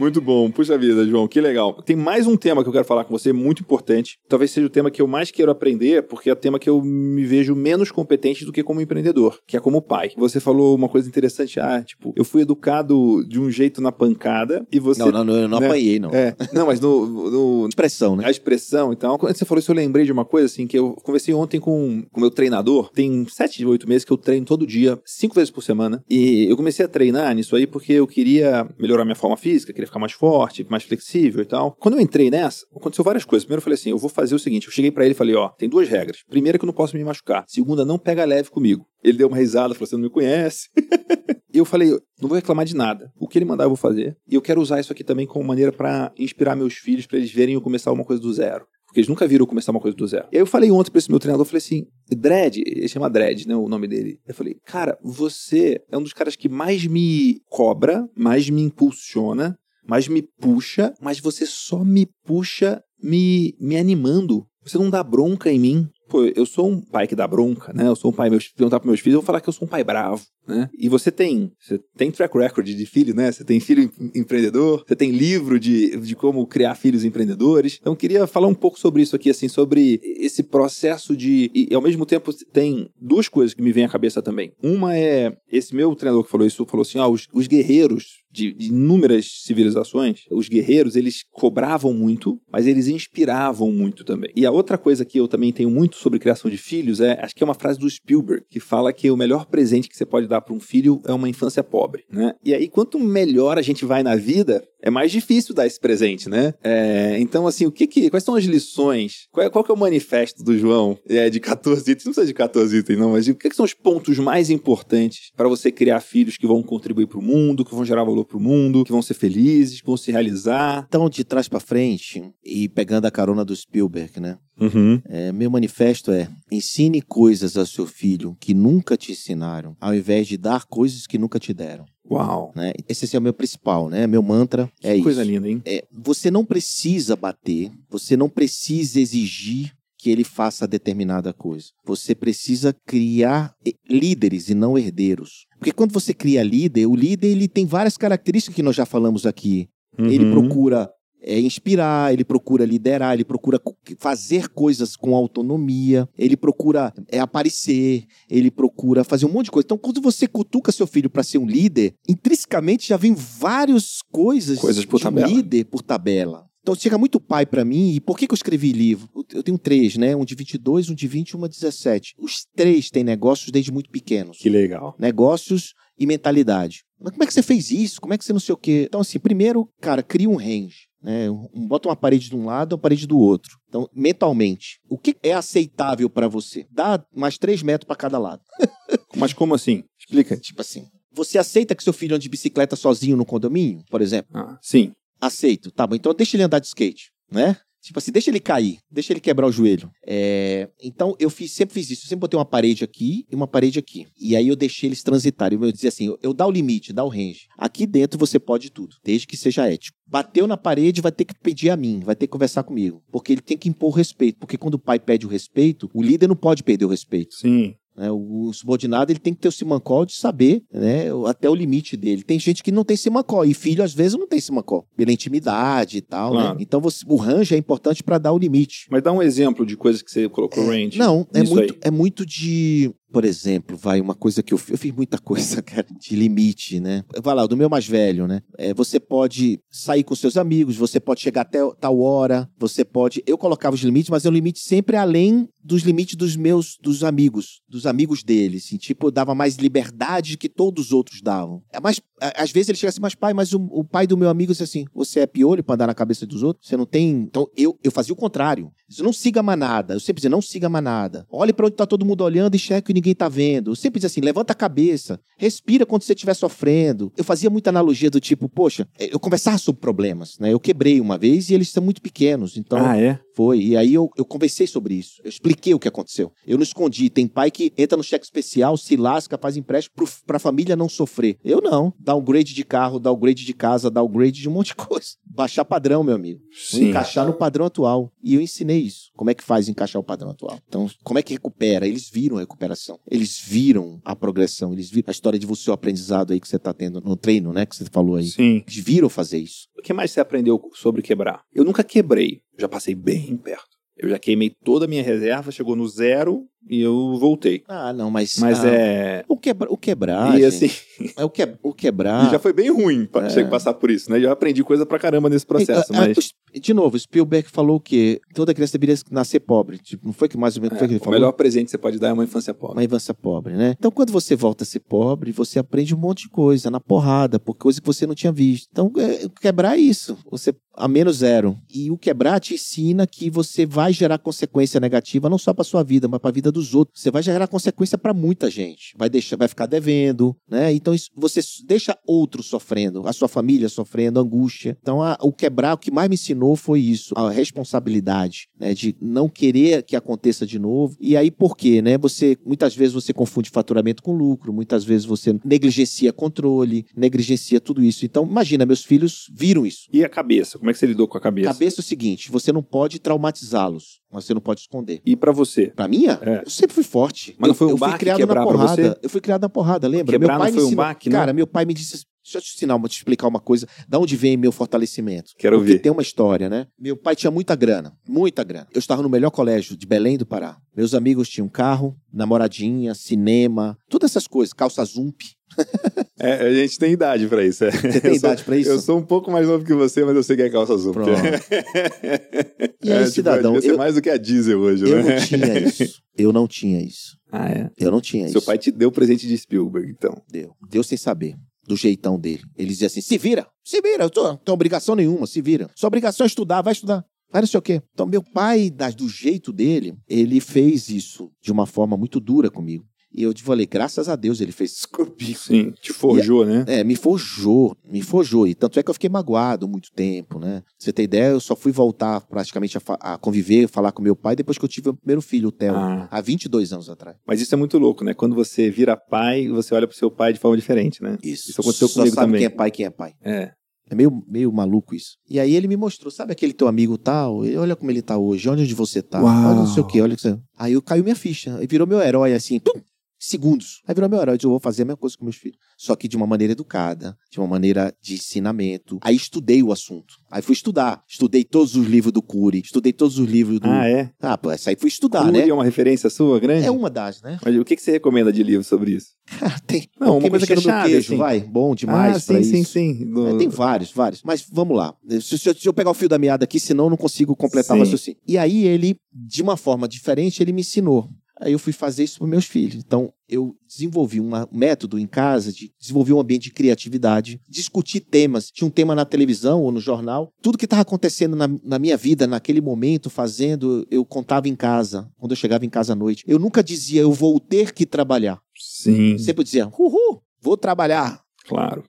Muito bom, puxa vida, João, que legal. Tem mais um tema que eu quero falar com você, muito importante. Talvez seja o tema que eu mais quero aprender, porque é o tema que eu me vejo menos competente do que como empreendedor, que é como pai. Você falou uma coisa interessante, ah, tipo, eu fui educado de um jeito na pancada e você. Não, não, não, eu não né? apanhei, não. É, não, mas no, no, Expressão, né? a expressão, então, quando você falou isso, eu lembrei de uma coisa assim, que eu conversei ontem com o meu treinador. Tem sete, oito meses que eu treino todo dia, cinco vezes por semana. E eu comecei a treinar nisso aí porque eu queria melhorar minha forma física, queria ficar mais forte, mais flexível e tal. Quando eu entrei nessa, aconteceu várias coisas. Primeiro eu falei assim, eu vou fazer o seguinte, eu cheguei pra ele e falei, ó, tem duas regras. Primeira que eu não posso me machucar. Segunda, não pega leve comigo. Ele deu uma risada, falou, você não me conhece. Eu falei, não vou reclamar de nada. O que ele mandar eu vou fazer. E eu quero usar isso aqui também como maneira pra inspirar meus filhos, pra eles verem eu começar uma coisa do zero. Porque eles nunca viram eu começar uma coisa do zero. E aí eu falei ontem pra esse meu treinador, eu falei assim, Dredd, ele chama Dredd, né, o nome dele. Eu falei, cara, você é um dos caras que mais me cobra, mais me impulsiona, mais me puxa, mas você só me puxa me, me animando. Você não dá bronca em mim. Pô, eu sou um pai que dá bronca, né? Eu sou um pai, meus, perguntar pros meus filhos, eu vou falar que eu sou um pai bravo, né? E você tem, você tem track record de filho, né? Você tem filho em- empreendedor, você tem livro de, de como criar filhos empreendedores. Então, queria falar um pouco sobre isso aqui, assim, sobre esse processo de. E, ao mesmo tempo, tem duas coisas que me vêm à cabeça também. Uma é esse meu treinador que falou isso, falou assim: ó, os, os guerreiros de, de inúmeras civilizações, os guerreiros, eles cobravam muito, mas eles inspiravam muito também. E a outra coisa que eu também tenho muito sobre criação de filhos é, acho que é uma frase do Spielberg, que fala que o melhor presente que você pode dar para um filho é uma infância pobre, né? E aí, quanto melhor a gente vai na vida, é mais difícil dar esse presente, né? É, então, assim, o que que, quais são as lições? Qual, é- qual que é o manifesto do João? É de 14 itens, não precisa de 14 itens, não, mas o que, que são os pontos mais importantes para você criar filhos que vão contribuir para o mundo, que vão gerar valor para o mundo, que vão ser felizes, que vão se realizar? Então, de trás pra frente, e pegando a carona do Spielberg, né? Uhum. É, meu manifesto é: ensine coisas ao seu filho que nunca te ensinaram, ao invés de dar coisas que nunca te deram. Uau. Né? Esse é o meu principal, né? Meu mantra é que coisa isso. linda, hein? É, você não precisa bater, você não precisa exigir que ele faça determinada coisa. Você precisa criar líderes e não herdeiros. Porque quando você cria líder, o líder ele tem várias características que nós já falamos aqui. Uhum. Ele procura é, inspirar, ele procura liderar, ele procura fazer coisas com autonomia, ele procura é, aparecer, ele procura fazer um monte de coisa. Então, quando você cutuca seu filho para ser um líder, intrinsecamente já vem várias coisas, coisas por de tabela. líder por tabela. Então chega muito pai para mim, e por que, que eu escrevi livro? Eu tenho três, né? Um de 22, um de 20 e uma de 17. Os três têm negócios desde muito pequenos. Que legal. Negócios e mentalidade. Mas como é que você fez isso? Como é que você não sei o quê? Então, assim, primeiro, cara, cria um range. Né? Um, bota uma parede de um lado, uma parede do outro. Então, mentalmente, o que é aceitável para você? Dá mais três metros para cada lado. Mas como assim? Explica. Tipo assim, você aceita que seu filho ande de bicicleta sozinho no condomínio, por exemplo? Ah, sim. Aceito. Tá bom, então deixa ele andar de skate, né? Tipo assim, deixa ele cair, deixa ele quebrar o joelho. É... Então, eu fiz, sempre fiz isso. Eu sempre botei uma parede aqui e uma parede aqui. E aí eu deixei eles transitarem. Eu dizia assim: eu, eu dá o limite, dá o range. Aqui dentro você pode tudo, desde que seja ético. Bateu na parede, vai ter que pedir a mim, vai ter que conversar comigo. Porque ele tem que impor o respeito. Porque quando o pai pede o respeito, o líder não pode perder o respeito. Sim. Né? O subordinado ele tem que ter o simancol de saber né, até o limite dele. Tem gente que não tem simancol, e filho às vezes não tem simancol, pela intimidade e tal. Né? Claro. Né? Então você, o range é importante para dar o limite. Mas dá um exemplo de coisas que você colocou é, range. Não, é muito, é muito de por exemplo, vai uma coisa que eu, eu fiz muita coisa, cara, de limite, né? Vai lá, do meu mais velho, né? É, você pode sair com seus amigos, você pode chegar até tal hora, você pode. Eu colocava os limites, mas é um limite sempre além dos limites dos meus dos amigos, dos amigos dele, assim, tipo, eu dava mais liberdade que todos os outros davam. É mais, às vezes ele chega assim, mas pai, mas o, o pai do meu amigo disse assim, você é piolho para andar na cabeça dos outros? Você não tem. Então eu, eu fazia o contrário. Você não siga a manada. Eu sempre dizia, não siga a manada. Olhe para onde tá todo mundo olhando e cheque ninguém tá vendo. Eu sempre dizia assim, levanta a cabeça, respira quando você estiver sofrendo. Eu fazia muita analogia do tipo, poxa, eu conversava sobre problemas, né? Eu quebrei uma vez e eles são muito pequenos, então... Ah, é? Foi. E aí eu, eu conversei sobre isso. Eu expliquei o que aconteceu. Eu não escondi. Tem pai que entra no cheque especial, se lasca, faz empréstimo pro, pra família não sofrer. Eu não. Dá um grade de carro, dá um grade de casa, dá um grade de um monte de coisa. Baixar padrão, meu amigo. Sim. Encaixar no padrão atual. E eu ensinei isso. Como é que faz encaixar o padrão atual? Então, como é que recupera? Eles viram a recuperação. Eles viram a progressão. Eles viram a história de você, o aprendizado aí que você tá tendo no treino, né? Que você falou aí. Sim. Eles viram fazer isso. O que mais você aprendeu sobre quebrar? Eu nunca quebrei. Já passei bem perto. Eu já queimei toda a minha reserva, chegou no zero e eu voltei. Ah, não, mas. Mas ah, é. O, quebra, o quebrar. E assim. É o, que, o quebrar. E já foi bem ruim pra é. passar por isso, né? Já aprendi coisa pra caramba nesse processo. E, mas... de novo, Spielberg falou que toda criança deveria nascer pobre. Tipo, não foi que mais ou menos é, foi que ele o falou? O melhor presente que você pode dar é uma infância pobre. Uma infância pobre, né? Então, quando você volta a ser pobre, você aprende um monte de coisa na porrada, por coisa que você não tinha visto. Então, é, quebrar é isso. Você a menos zero. E o quebrar te ensina que você vai gerar consequência negativa não só para sua vida, mas para a vida dos outros. Você vai gerar consequência para muita gente. Vai deixar, vai ficar devendo, né? Então isso, você deixa outros sofrendo, a sua família sofrendo, angústia. Então a, o quebrar, o que mais me ensinou foi isso, a responsabilidade, né? De não querer que aconteça de novo. E aí por quê, né? Você muitas vezes você confunde faturamento com lucro, muitas vezes você negligencia controle, negligencia tudo isso. Então imagina, meus filhos viram isso. E a cabeça? Como é que você lidou com a cabeça? Cabeça é o seguinte: você não pode traumatizá-los, mas você não pode esconder. E para você? Pra minha? É. Eu sempre fui forte. Mas não foi um eu, fui criado na porrada. Eu fui criado na porrada, lembra? Quebrar meu pai não foi me um ensinou... baque, não? Cara, meu pai me disse. Deixa eu te ensinar, te explicar uma coisa. Da onde vem meu fortalecimento? Quero Porque ver. tem uma história, né? Meu pai tinha muita grana, muita grana. Eu estava no melhor colégio de Belém do Pará. Meus amigos tinham carro, namoradinha, cinema, todas essas coisas, calça zump. É, a gente tem idade pra isso. É. Você tem Eu idade pra isso? Eu sou um pouco mais novo que você, mas eu sei que é calça azul. Pronto. E aí, é, tipo, cidadão, devia ser eu- mais do que a diesel hoje, Eu né? não tinha isso. Eu não tinha isso. Ah, é. Eu não tinha Seu isso. pai te deu presente de Spielberg, então. Deu. Deu sem saber. Do jeitão dele. Ele dizia assim: se vira, se vira, eu tô, não tenho obrigação nenhuma, se vira. Sua obrigação é estudar, vai estudar. Vai não sei o quê. Então, meu pai, do jeito dele, ele fez isso de uma forma muito dura comigo. E eu te falei, graças a Deus ele fez comigo. Sim, te forjou, né? É, me forjou, me forjou. E tanto é que eu fiquei magoado muito tempo, né? Pra você ter ideia, eu só fui voltar praticamente a, a conviver, falar com meu pai depois que eu tive o primeiro filho, o Theo, Ah. há 22 anos atrás. Mas isso é muito louco, né? Quando você vira pai, você olha pro seu pai de forma diferente, né? Isso. Isso aconteceu Só comigo sabe também. quem é pai, quem é pai. É. É meio, meio maluco isso. E aí ele me mostrou, sabe aquele teu amigo tal? Olha como ele tá hoje, olha onde você tá, Uau. olha não sei o que, olha que você... Aí eu caiu minha ficha, e virou meu herói assim, pum, segundos. Aí virou meu herói. Eu, eu vou fazer a mesma coisa com meus filhos. Só que de uma maneira educada, de uma maneira de ensinamento. Aí estudei o assunto. Aí fui estudar. Estudei todos os livros do Cury. Estudei todos os livros do. Ah, é? Ah, pô, essa aí fui estudar, Cury né? é uma referência sua grande? É uma das, né? Mas o que, que você recomenda de livro sobre isso? tem. Não, uma coisa que é chave, queixo, assim. vai. Bom demais. Ah, sim, sim, sim. Do... É, tem vários, vários. Mas vamos lá. Se, se, se eu pegar o fio da meada aqui, senão eu não consigo completar Sim. o raciocínio. E aí ele, de uma forma diferente, ele me ensinou. Aí eu fui fazer isso para meus filhos. Então, eu desenvolvi um método em casa, de desenvolver um ambiente de criatividade, discutir temas. Tinha um tema na televisão ou no jornal. Tudo que estava acontecendo na, na minha vida, naquele momento, fazendo, eu contava em casa, quando eu chegava em casa à noite. Eu nunca dizia, eu vou ter que trabalhar. Sim, Sempre dizia, uhul, vou trabalhar. claro.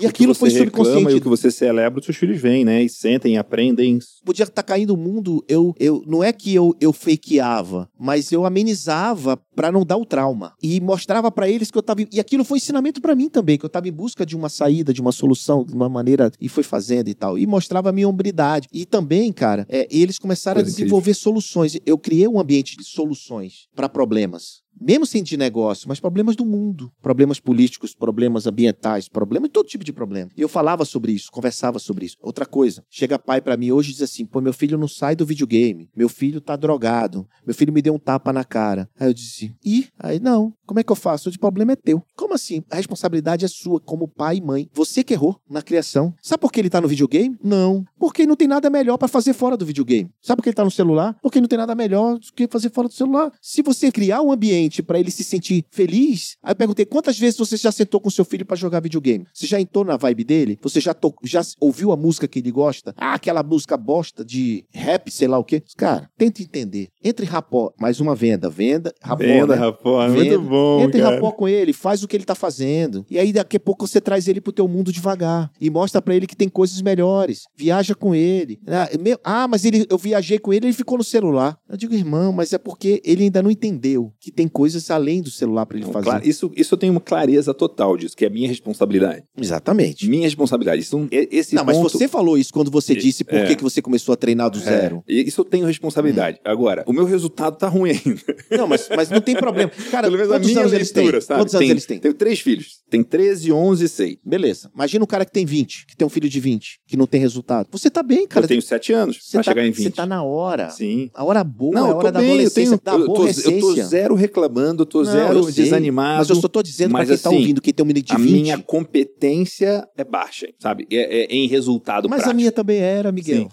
E aquilo o foi reclama subconsciente. E o que você celebra, os seus filhos vêm, né? E sentem, aprendem. podia estar caindo o mundo, eu, eu não é que eu, eu fakeava, mas eu amenizava para não dar o trauma e mostrava para eles que eu tava e aquilo foi ensinamento para mim também, que eu tava em busca de uma saída, de uma solução, de uma maneira e foi fazendo e tal. E mostrava a minha hombridade. E também, cara, é, eles começaram Coisa a desenvolver soluções. Eu criei um ambiente de soluções para problemas. Mesmo sem de negócio, mas problemas do mundo. Problemas políticos, problemas ambientais, problemas, todo tipo de problema. E eu falava sobre isso, conversava sobre isso. Outra coisa, chega pai pra mim hoje e diz assim: pô, meu filho não sai do videogame, meu filho tá drogado, meu filho me deu um tapa na cara. Aí eu disse: ih, aí não, como é que eu faço? O problema é teu. Como assim? A responsabilidade é sua, como pai e mãe. Você que errou na criação. Sabe por que ele tá no videogame? Não. Porque não tem nada melhor pra fazer fora do videogame. Sabe por que ele tá no celular? Porque não tem nada melhor do que fazer fora do celular. Se você criar um ambiente pra ele se sentir feliz, aí eu perguntei quantas vezes você já sentou com seu filho pra jogar videogame? Você já entrou na vibe dele? Você já, to... já ouviu a música que ele gosta? Ah, aquela música bosta de rap, sei lá o quê. Cara, tenta entender. Entre rapó, mais uma venda, venda, rapó, Venda, né? rapaz. Venda. Muito bom, Entra em cara. rapó com ele, faz o que ele tá fazendo. E aí daqui a pouco você traz ele pro teu mundo devagar e mostra pra ele que tem coisas melhores. Viaja com ele. Ah, Ah, mas ele, eu viajei com ele, ele ficou no celular. Eu digo, irmão, mas é porque ele ainda não entendeu que tem coisas além do celular pra ele Não, fazer. claro, isso, isso eu tenho uma clareza total disso, que é minha responsabilidade. Exatamente. Minha responsabilidade. Isso, não- esse não, mas ponto- você falou isso quando você disse por É. que, que você começou a treinar do zero. É, isso eu tenho responsabilidade. Agora, o meu resultado tá ruim ainda. Não, mas, mas não tem problema. Cara, Pelo menos a quantos minha anos eles têm? leitura, sabe? Quantos anos Tem- eles têm? Tenho três filhos. Tem 13, 11 e 6. Beleza. Imagina um cara que tem 20, que tem um filho de 20, que não tem resultado. Você tá bem, cara. eu tenho 7 anos Você pra tá, chegar em 20. você tá na hora. Sim. A hora boa Não, é a eu hora tô da bem, eu, adolescência, tenho, da eu, tô, aborrecência. eu tô zero reclamando, eu tô Não, zero desanimado. Mas eu só tô dizendo pra mas quem tá assim, ouvindo, quem tem um menino de a 20. minha competência é baixa, sabe? É, é em resultado Mas prático. a minha também era, Miguel. Sim.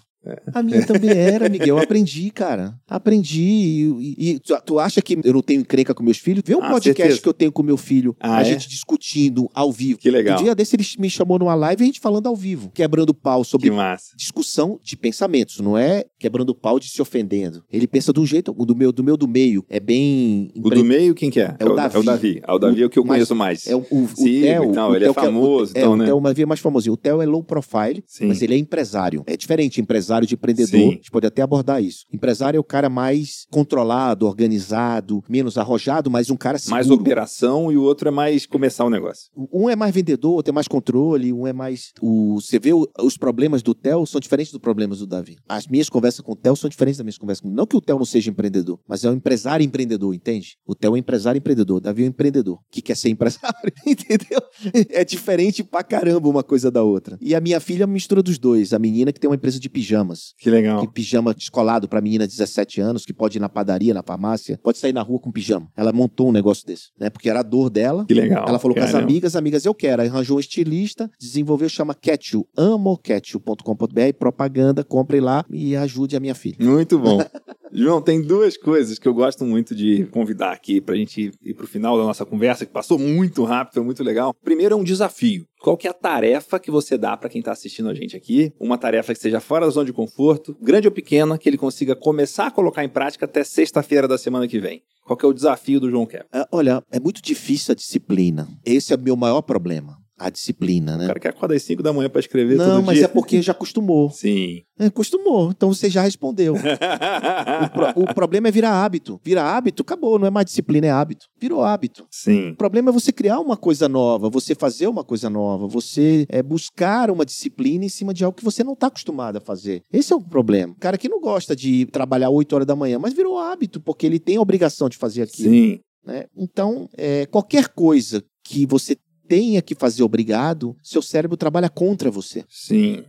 A minha também era, Miguel. Eu aprendi, cara. Aprendi. E, e- tu, tu acha que eu não tenho encrenca com meus filhos? Vê um Ah, podcast certeza. que eu tenho com meu filho, Ah, a é? gente discutindo ao vivo. Que legal. Um dia desse ele me chamou numa live e a gente falando ao vivo, quebrando pau sobre Que massa. discussão de pensamentos, não é quebrando pau de se ofendendo. Ele pensa de um jeito, o do meu do meu do meio é bem O do meio, quem que é? É o Davi. É o Davi. Ah, o Davi é o que eu conheço mais. É o, o, o Sim, Theo, então, o ele é Theo que famoso, é, então, o né? Theo é mais famosinho. O Theo é low profile, Sim. mas ele é empresário. É diferente, empresário de empreendedor. Sim. A gente pode até abordar isso. Empresário é o cara mais controlado, organizado, menos arrojado, mas um cara seguro. Mais operação e o outro é mais começar o negócio. Um é mais vendedor, outro é mais controle, um é mais. O, você vê o- os problemas do Theo são diferentes dos problemas do Davi. As minhas conversas com o Theo são diferentes das minhas conversas com Não que o Theo não seja empreendedor, mas é um empresário empreendedor, entende? O Theo é um empresário empreendedor, o Davi é um empreendedor que quer ser empresário, entendeu? É diferente pra caramba uma coisa da outra. E a minha filha é uma mistura dos dois. A menina que tem uma empresa de pijamas. Que legal. Que pijama descolado pra menina de 17 anos, que pode ir na padaria, na farmácia, pode sair na rua com pijama. Ela montou um negócio desse, né? Porque era a dor dela. Que legal. Ela falou com as Caramba. amigas, amigas, eu quero. Aí arranjou um estilista, desenvolveu, chama Ketchu, amoketchu.com.br, propaganda, compre lá e ajude a minha filha. Muito bom. João, tem duas coisas que eu gosto muito de convidar aqui pra gente ir pro final da nossa conversa, que passou muito rápido, foi muito legal. Primeiro é um desafio. Qual que é a tarefa que você dá pra quem tá assistindo a gente aqui? Uma tarefa que seja fora da zona de conforto, grande ou pequena, que ele consiga começar a colocar em prática até sexta-feira da semana que vem. Qual que é o desafio do João Kepler? Ah, Olha, é muito difícil a disciplina. Esse é o meu maior problema. A disciplina, né? O cara quer acordar às 5 da manhã para escrever Não, mas dia. é porque já acostumou. Sim. É, acostumou, então você já respondeu. o, pro- o problema é virar hábito. Vira hábito, acabou, não é mais disciplina, é hábito. Virou hábito. Sim. O problema é você criar uma coisa nova, você fazer uma coisa nova, você é, buscar uma disciplina em cima de algo que você não está acostumado a fazer. Esse é o problema. O cara que não gosta de trabalhar 8 horas da manhã, mas virou hábito, porque ele tem a obrigação de fazer aquilo. Sim. né? Então, é, qualquer coisa que você tenha que fazer obrigado, seu cérebro trabalha contra você. Sim.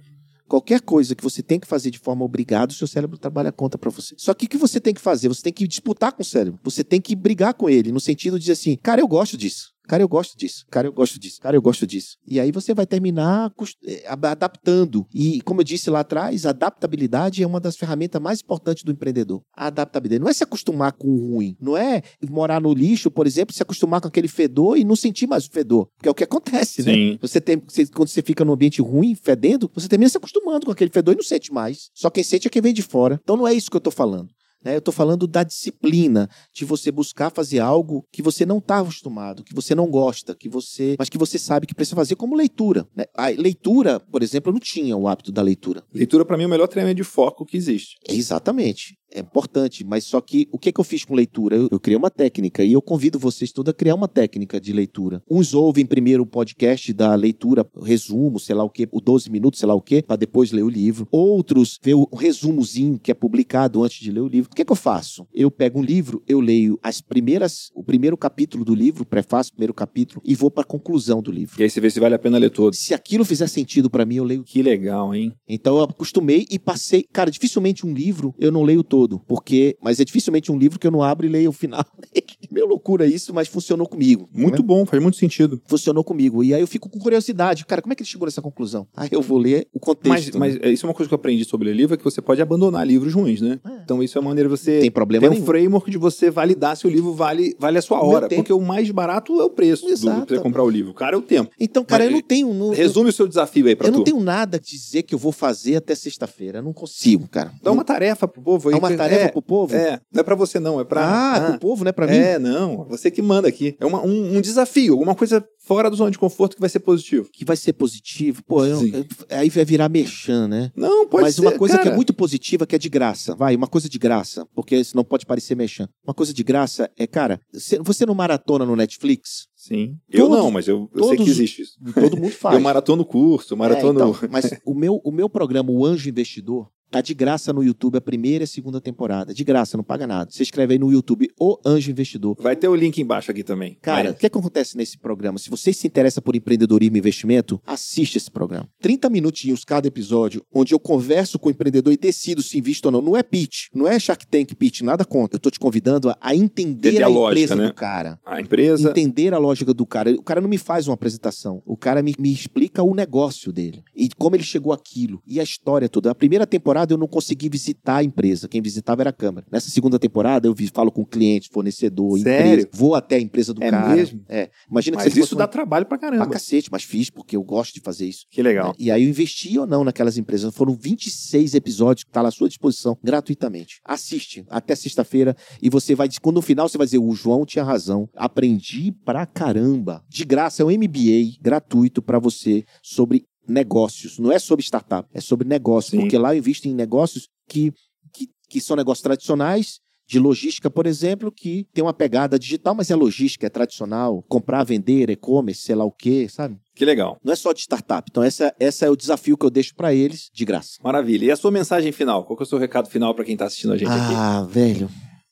Qualquer coisa que você tem que fazer de forma obrigada, seu cérebro trabalha contra para você. Só que o que você tem que fazer? Você tem que disputar com o cérebro. Você tem que brigar com ele, no sentido de dizer assim, cara, eu gosto disso. Cara, eu gosto disso. Cara, eu gosto disso. Cara, eu gosto disso. E aí você vai terminar eh, adaptando. E, como eu disse lá atrás, a adaptabilidade é uma das ferramentas mais importantes do empreendedor. A adaptabilidade. Não é se acostumar com o ruim. Não é morar no lixo, por exemplo, se acostumar com aquele fedor e não sentir mais o fedor. Que é o que acontece, né? Sim. Você tem, você- quando você fica num ambiente ruim, fedendo, você termina se acostumando com aquele fedor e não sente mais. Só quem sente é quem vem de fora. Então não é isso que eu tô falando. Né? Eu tô falando da disciplina, de você buscar fazer algo que você não está acostumado, que você não gosta, que você, mas que você sabe que precisa fazer como leitura. né? A leitura, por exemplo, eu não tinha o hábito da leitura. Leitura, para mim, é o melhor treinamento de foco que existe. Exatamente. É importante, mas só que o que, que eu fiz com leitura? Eu, eu criei uma técnica e eu convido vocês todos a criar uma técnica de leitura. Uns ouvem primeiro o podcast da leitura, o resumo, sei lá o que, o 12 minutos, sei lá o que, para depois ler o livro. Outros vê o resumozinho que é publicado antes de ler o livro. O que, que eu faço? Eu pego um livro, eu leio as primeiras, o primeiro capítulo do livro, prefácio, o primeiro capítulo, e vou para a conclusão do livro. E aí você vê se vale a pena ler todo. Se aquilo fizer sentido para mim, eu leio Que legal, hein? então eu acostumei e passei. Cara, dificilmente um livro eu não leio todo, porque. Mas é dificilmente um livro que eu não abro e leio o final. Meio loucura isso, mas funcionou comigo. Muito né? bom, faz muito sentido. Funcionou comigo. E aí eu fico com curiosidade. Cara, como é que ele chegou nessa conclusão? Aí eu vou ler o Mas, contexto. mas né? isso é uma coisa que eu aprendi sobre ler livro, é que você pode abandonar livros ruins, né? É. Então isso é uma maneira de você Não tem problema ter um nenhum. framework de você validar se o livro vale, vale a sua O hora. Porque o mais barato é o preço do, Exato. pra você comprar o livro. O cara é o tempo. Então, cara, Mas, eu não tenho. Não, Resume o seu desafio aí pra eu tu. não tenho nada a dizer que eu vou fazer até sexta-feira. Eu não consigo, cara. Dá uma tarefa pro povo aí. é uma tarefa é, pro povo? É, não é pra você não, é pra... Ah, pro povo, né? Pra mim. É, não, você que manda aqui. É uma- um, um desafio, alguma coisa fora da zona de conforto que vai ser positivo. Que vai ser positivo. Pô, eu- eu- aí vai virar merchan, né? Não, pode Mas ser, uma coisa que cara. é muito positiva, que é de graça. Vai, uma coisa de graça. Porque senão pode parecer mexendo. Uma coisa de graça é, cara, você- não maratona no Netflix? Sim. Eu Todos- não, mas eu, eu sei que todos- existe isso. Todo mundo faz. Eu maratono curso, eu maratono... É, então, mas o meu, o meu programa, o Anjo Investidor, tá de graça no YouTube a primeira e a segunda temporada. De graça, não paga nada. Você escreve aí no YouTube O Anjo Investidor. Vai ter o link embaixo aqui também. Cara, o que, que acontece nesse programa? Se você se interessa por empreendedorismo e investimento, assiste esse programa. 30 minutinhos cada episódio, onde eu converso com o empreendedor e decido se invisto ou não. Não é pitch, não é Shark Tank pitch, nada contra. Eu tô te convidando a, entender a lógica, empresa né? do cara. a empresa... Entender a lógica do cara. O cara não me faz uma apresentação. O cara me, me explica o negócio dele. E como ele chegou àquilo. E a história toda. A primeira temporada eu não consegui visitar a empresa. Quem visitava era a câmera. Nessa segunda temporada eu vi- falo com cliente, fornecedor, Sério? empresa. Vou até a empresa do É cara. mesmo? É. Imagina que Mas você isso dá uma- trabalho pra caramba. pra cacete, mas fiz porque eu gosto de fazer isso. Que legal. né? E aí eu investi ou não naquelas empresas. Foram 26 episódios que tá lá à sua disposição gratuitamente. Assiste até sexta-feira e você vai quando no final você vai dizer o João tinha razão. Aprendi pra caramba. De graça é um MBA gratuito pra você sobre negócios. Não é sobre startup, é sobre negócios, Sim. porque lá eu invisto em negócios que, que, que são negócios tradicionais de logística, por exemplo, que tem uma pegada digital, mas é logística, é tradicional, comprar, vender, e-commerce, sei lá o quê, sabe? Que legal. Não é só de startup. Então, essa, essa é o desafio que eu deixo pra eles de graça. Maravilha. E a sua mensagem final? Qual que é o seu recado final pra quem tá assistindo a gente aqui? Ah, velho.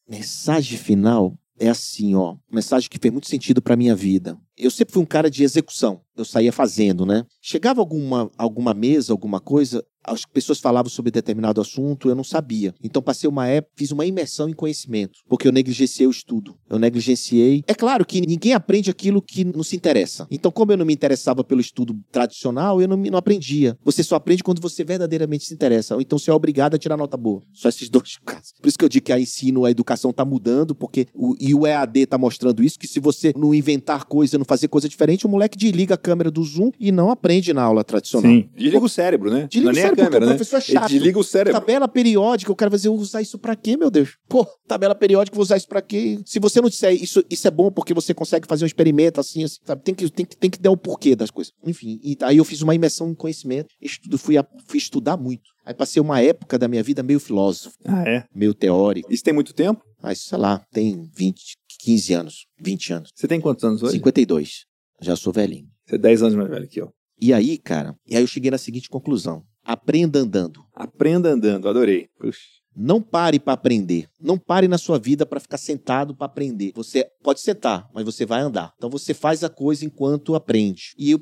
Mensagem final é assim, ó. Mensagem que fez muito sentido pra minha vida. Eu sempre fui um cara de execução. Eu saía fazendo, né? Chegava alguma, alguma mesa, alguma coisa, as pessoas falavam sobre determinado assunto, eu não sabia. Então passei uma época, fiz uma imersão em conhecimento, porque eu negligenciei o estudo. Eu negligenciei. É claro que ninguém aprende aquilo que não se interessa. Então, como eu não me interessava pelo estudo tradicional, eu não, não aprendia. Você só aprende quando você verdadeiramente se interessa. Ou então você é obrigado a tirar nota boa. Só esses dois casos. Por isso que eu digo que a ensino, a educação tá mudando, porque o, e o EAD tá mostrando isso, que se você não inventar coisa, não fazer coisa diferente, o moleque desliga a câmera do Zoom e não aprende na aula tradicional. Sim. Desliga o cérebro, né? Desliga não o nem a câmera, né? professor é chato. Ele desliga o cérebro. Tabela periódica, o cara vai dizer, eu vou usar isso pra quê, meu Deus? Pô, tabela periódica, vou usar isso pra quê? Se você não disser isso, isso é bom porque você consegue fazer um experimento assim, assim sabe? Tem que, tem, que, tem que dar o porquê das coisas. Enfim, e aí eu fiz uma imersão em conhecimento, estudo, fui, a, fui estudar muito. Aí passei uma época da minha vida meio filósofo. Ah, é? Meio teórico. Isso tem muito tempo? Mas, sei lá, tem 20, 15 anos, 20 anos. Você tem quantos anos hoje? 52. Já sou velhinho. Você é 10 anos mais velho que eu. E aí, cara, e aí eu cheguei na seguinte conclusão. Aprenda andando. Aprenda andando, adorei. Puxa. Não pare para aprender. Não pare na sua vida para ficar sentado para aprender. Você pode sentar, mas você vai andar. Então você faz a coisa enquanto aprende. E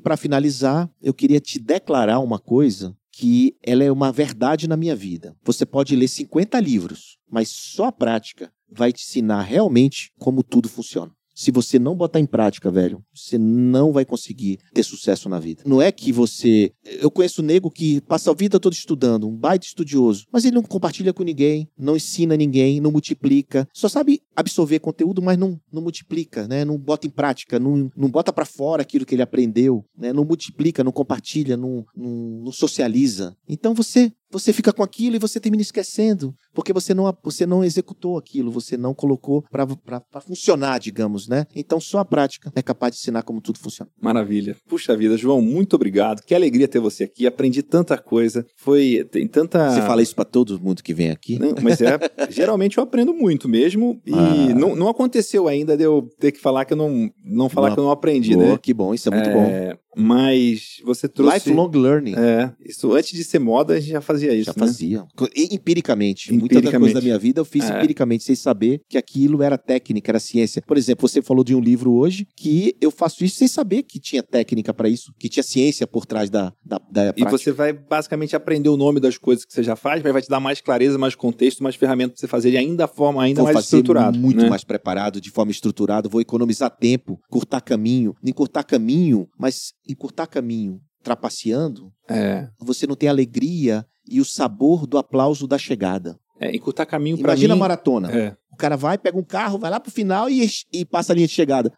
para finalizar, eu queria te declarar uma coisa que ela é uma verdade na minha vida. Você pode ler 50 livros, mas só a prática vai te ensinar realmente como tudo funciona. Se você não botar em prática, velho, você não vai conseguir ter sucesso na vida. Não é que você. Eu conheço um nego que passa a vida toda estudando, um baita estudioso, mas ele não compartilha com ninguém, não ensina ninguém, não multiplica. Só sabe absorver conteúdo, mas não, não multiplica, né? Não bota em prática, não, não bota para fora aquilo que ele aprendeu, né? Não multiplica, não compartilha, não, não, não socializa. Então você você fica com aquilo e você termina esquecendo, porque você não, você não executou aquilo, você não colocou para funcionar, digamos, né? Então só a prática é capaz de ensinar como tudo funciona. Maravilha. Puxa vida, João, muito obrigado. Que alegria ter você aqui. Aprendi tanta coisa. Foi tem tanta Você fala isso para todo mundo que vem aqui? Não, mas é, geralmente eu aprendo muito mesmo e ah. não, não aconteceu ainda de eu ter que falar que eu não não falar não, que eu não aprendi, boa, né? Que bom, isso é muito é, bom. Mas você trouxe. Lifelong learning. É. Isso antes de ser moda, a gente já fazia isso. Já né? fazia. Empiricamente. empiricamente. Muita da coisa da minha vida eu fiz é. empiricamente, sem saber que aquilo era técnica, era ciência. Por exemplo, você falou de um livro hoje que eu faço isso sem saber que tinha técnica para isso, que tinha ciência por trás da, da, da E você vai basicamente aprender o nome das coisas que você já faz, mas vai te dar mais clareza, mais contexto, mais ferramentas para você fazer de ainda forma ainda vou mais estruturado. Muito né? mais preparado, de forma estruturada, vou economizar tempo, curtar caminho, encurtar caminho, mas encurtar caminho trapaceando, é. você não tem a alegria e o sabor do aplauso da chegada. É, encurtar caminho para Imagina mim... a maratona. É. O cara vai, pega um carro, vai lá pro final e, e passa a linha de chegada.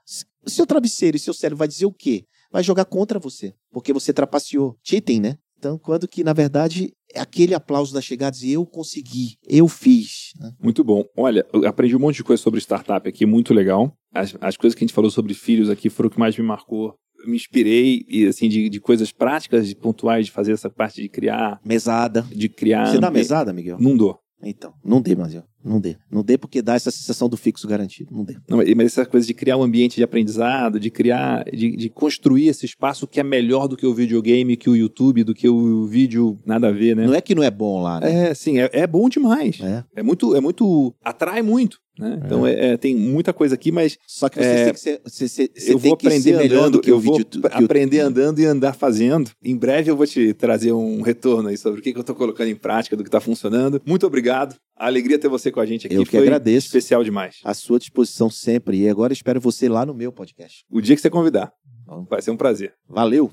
Seu travesseiro e seu cérebro vai dizer o quê? Vai jogar contra você, porque você trapaceou. Cheating, né? Então, quando que, na verdade, é aquele aplauso da chegada, dizer eu consegui, eu fiz. Né? Muito bom. Olha, eu aprendi um monte de coisa sobre startup aqui, muito legal. As, as coisas que a gente falou sobre filhos aqui foram o que mais me marcou me inspirei e assim de, de coisas práticas, de pontuais, de fazer essa parte de criar mesada, de criar. Você dá mesada, Miguel? Não dou. Então, não dê, Mazio. Não dê. Não dê porque dá essa sensação do fixo garantido. Não dê. Não, mas essa coisa de criar um ambiente de aprendizado, de criar, de, de, construir esse espaço que é melhor do que o videogame, que o YouTube, do que o vídeo, nada a ver, né? Não é que não é bom lá, né? É, sim, é, é bom demais. É. é muito, é muito, atrai muito. Né? Então é. É, tem muita coisa aqui, mas só que você é, tem que ser, você, você, eu vou aprender andando, eu vou aprender andando e andar fazendo. Em breve eu vou te trazer um retorno aí sobre o que, que eu estou colocando em prática, do que está funcionando. Muito obrigado. A alegria ter você com a gente aqui. Eu que foi agradeço. Especial demais. À sua disposição sempre. E agora espero você lá no meu podcast. O dia que você convidar. Vai ser um prazer. Valeu.